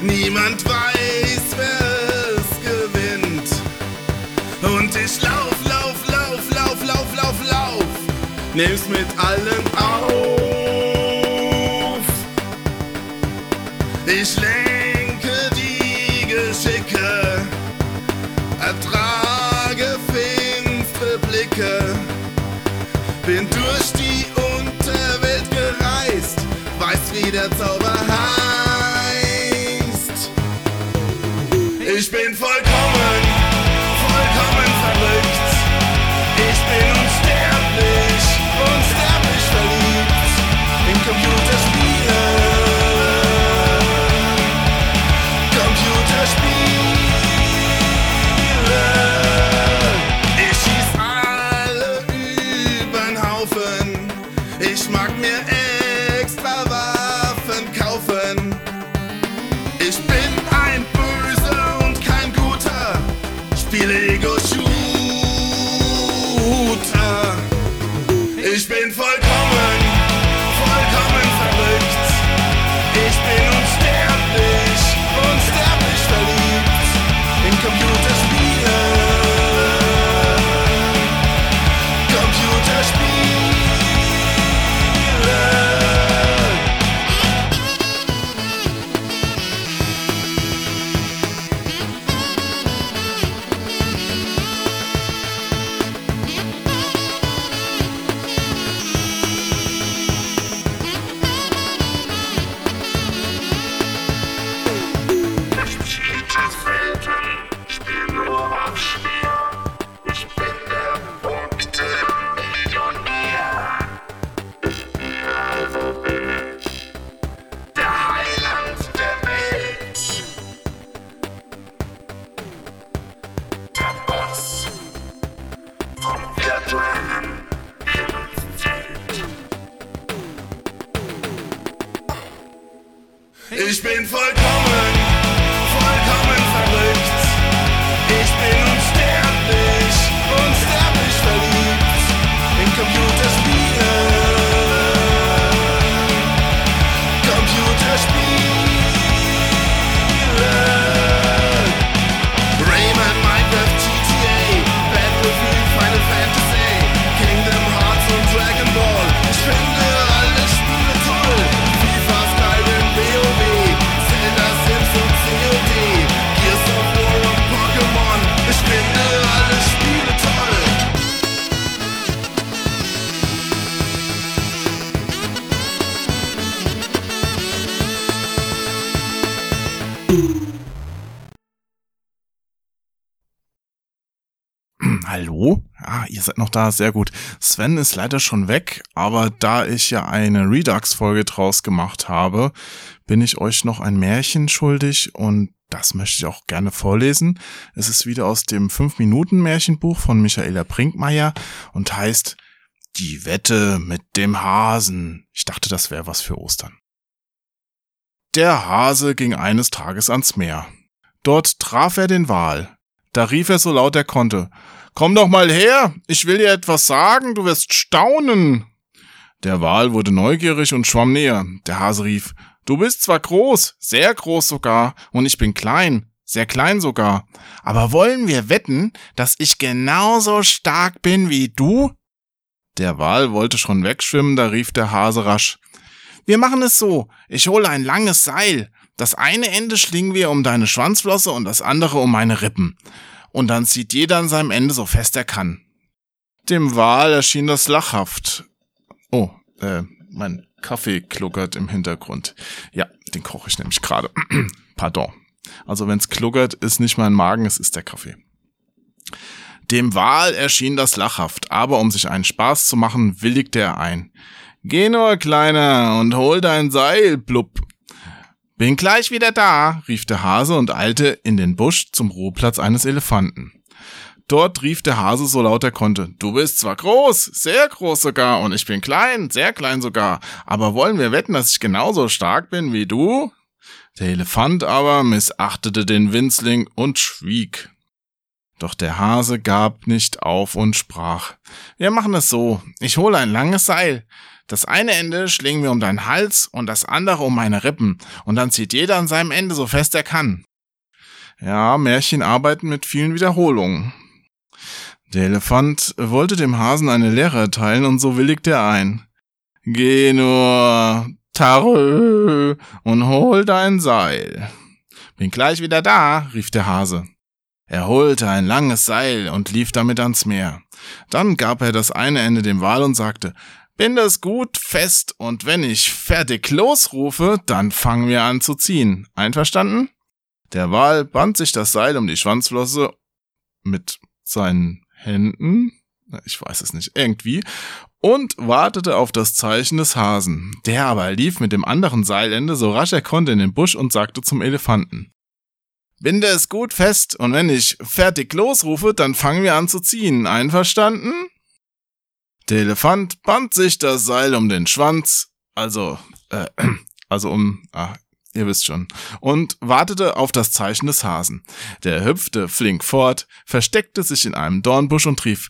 Niemand weiß, wer es gewinnt. Und ich lauf, lauf, lauf, lauf, lauf, lauf, lauf. Nimm's mit allem auf. Ich lenke der Zauber heißt. Ich bin vollkommen, Ich bin da, sehr gut. Sven ist leider schon weg, aber da ich ja eine Redux-Folge draus gemacht habe, bin ich euch noch ein Märchen schuldig und das möchte ich auch gerne vorlesen. Es ist wieder aus dem 5-Minuten-Märchenbuch von Michaela Brinkmeier und heißt Die Wette mit dem Hasen. Ich dachte, das wäre was für Ostern. Der Hase ging eines Tages ans Meer. Dort traf er den Wal. Da rief er so laut er konnte. Komm doch mal her, ich will dir etwas sagen, du wirst staunen. Der Wal wurde neugierig und schwamm näher. Der Hase rief, du bist zwar groß, sehr groß sogar, und ich bin klein, sehr klein sogar, aber wollen wir wetten, dass ich genauso stark bin wie du? Der Wal wollte schon wegschwimmen, da rief der Hase rasch, wir machen es so, ich hole ein langes Seil, das eine Ende schlingen wir um deine Schwanzflosse und das andere um meine Rippen. Und dann zieht jeder an seinem Ende so fest er kann. Dem Wal erschien das lachhaft. Oh, äh, mein Kaffee kluckert im Hintergrund. Ja, den koche ich nämlich gerade. Pardon. Also wenn's kluckert, ist nicht mein Magen, es ist der Kaffee. Dem Wal erschien das lachhaft, aber um sich einen Spaß zu machen, willigte er ein. Geh nur, Kleiner, und hol dein Seil, blub. Bin gleich wieder da, rief der Hase und eilte in den Busch zum Ruheplatz eines Elefanten. Dort rief der Hase so laut er konnte. Du bist zwar groß, sehr groß sogar, und ich bin klein, sehr klein sogar, aber wollen wir wetten, dass ich genauso stark bin wie du? Der Elefant aber missachtete den Winzling und schwieg. Doch der Hase gab nicht auf und sprach. Wir machen es so. Ich hole ein langes Seil. Das eine Ende schlingen wir um deinen Hals und das andere um meine Rippen, und dann zieht jeder an seinem Ende so fest er kann. Ja, Märchen arbeiten mit vielen Wiederholungen. Der Elefant wollte dem Hasen eine Lehre erteilen und so willigte er ein. Geh nur, Tarö, und hol dein Seil. Bin gleich wieder da, rief der Hase. Er holte ein langes Seil und lief damit ans Meer. Dann gab er das eine Ende dem Wal und sagte, Binde es gut fest und wenn ich fertig losrufe, dann fangen wir an zu ziehen. Einverstanden? Der Wal band sich das Seil um die Schwanzflosse mit seinen Händen, ich weiß es nicht, irgendwie, und wartete auf das Zeichen des Hasen. Der aber lief mit dem anderen Seilende so rasch er konnte in den Busch und sagte zum Elefanten. Binde es gut fest, und wenn ich fertig losrufe, dann fangen wir an zu ziehen. Einverstanden? Der Elefant band sich das Seil um den Schwanz, also, äh, also um, ah, Ihr wisst schon. Und wartete auf das Zeichen des Hasen. Der hüpfte flink fort, versteckte sich in einem Dornbusch und rief,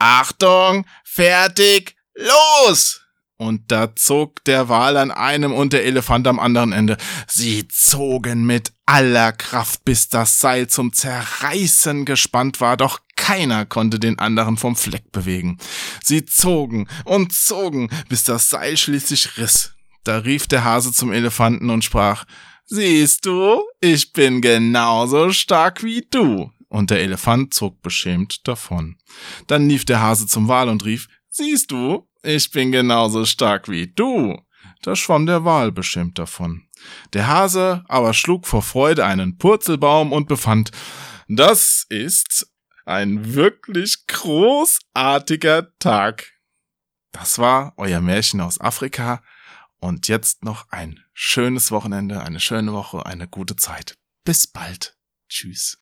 Achtung, fertig, los! Und da zog der Wal an einem und der Elefant am anderen Ende. Sie zogen mit aller Kraft, bis das Seil zum Zerreißen gespannt war, doch keiner konnte den anderen vom Fleck bewegen. Sie zogen und zogen, bis das Seil schließlich riss. Da rief der Hase zum Elefanten und sprach, Siehst du, ich bin genauso stark wie du. Und der Elefant zog beschämt davon. Dann lief der Hase zum Wal und rief, Siehst du, ich bin genauso stark wie du. Da schwamm der Wal beschämt davon. Der Hase aber schlug vor Freude einen Purzelbaum und befand, das ist ein wirklich großartiger Tag. Das war euer Märchen aus Afrika. Und jetzt noch ein schönes Wochenende, eine schöne Woche, eine gute Zeit. Bis bald. Tschüss.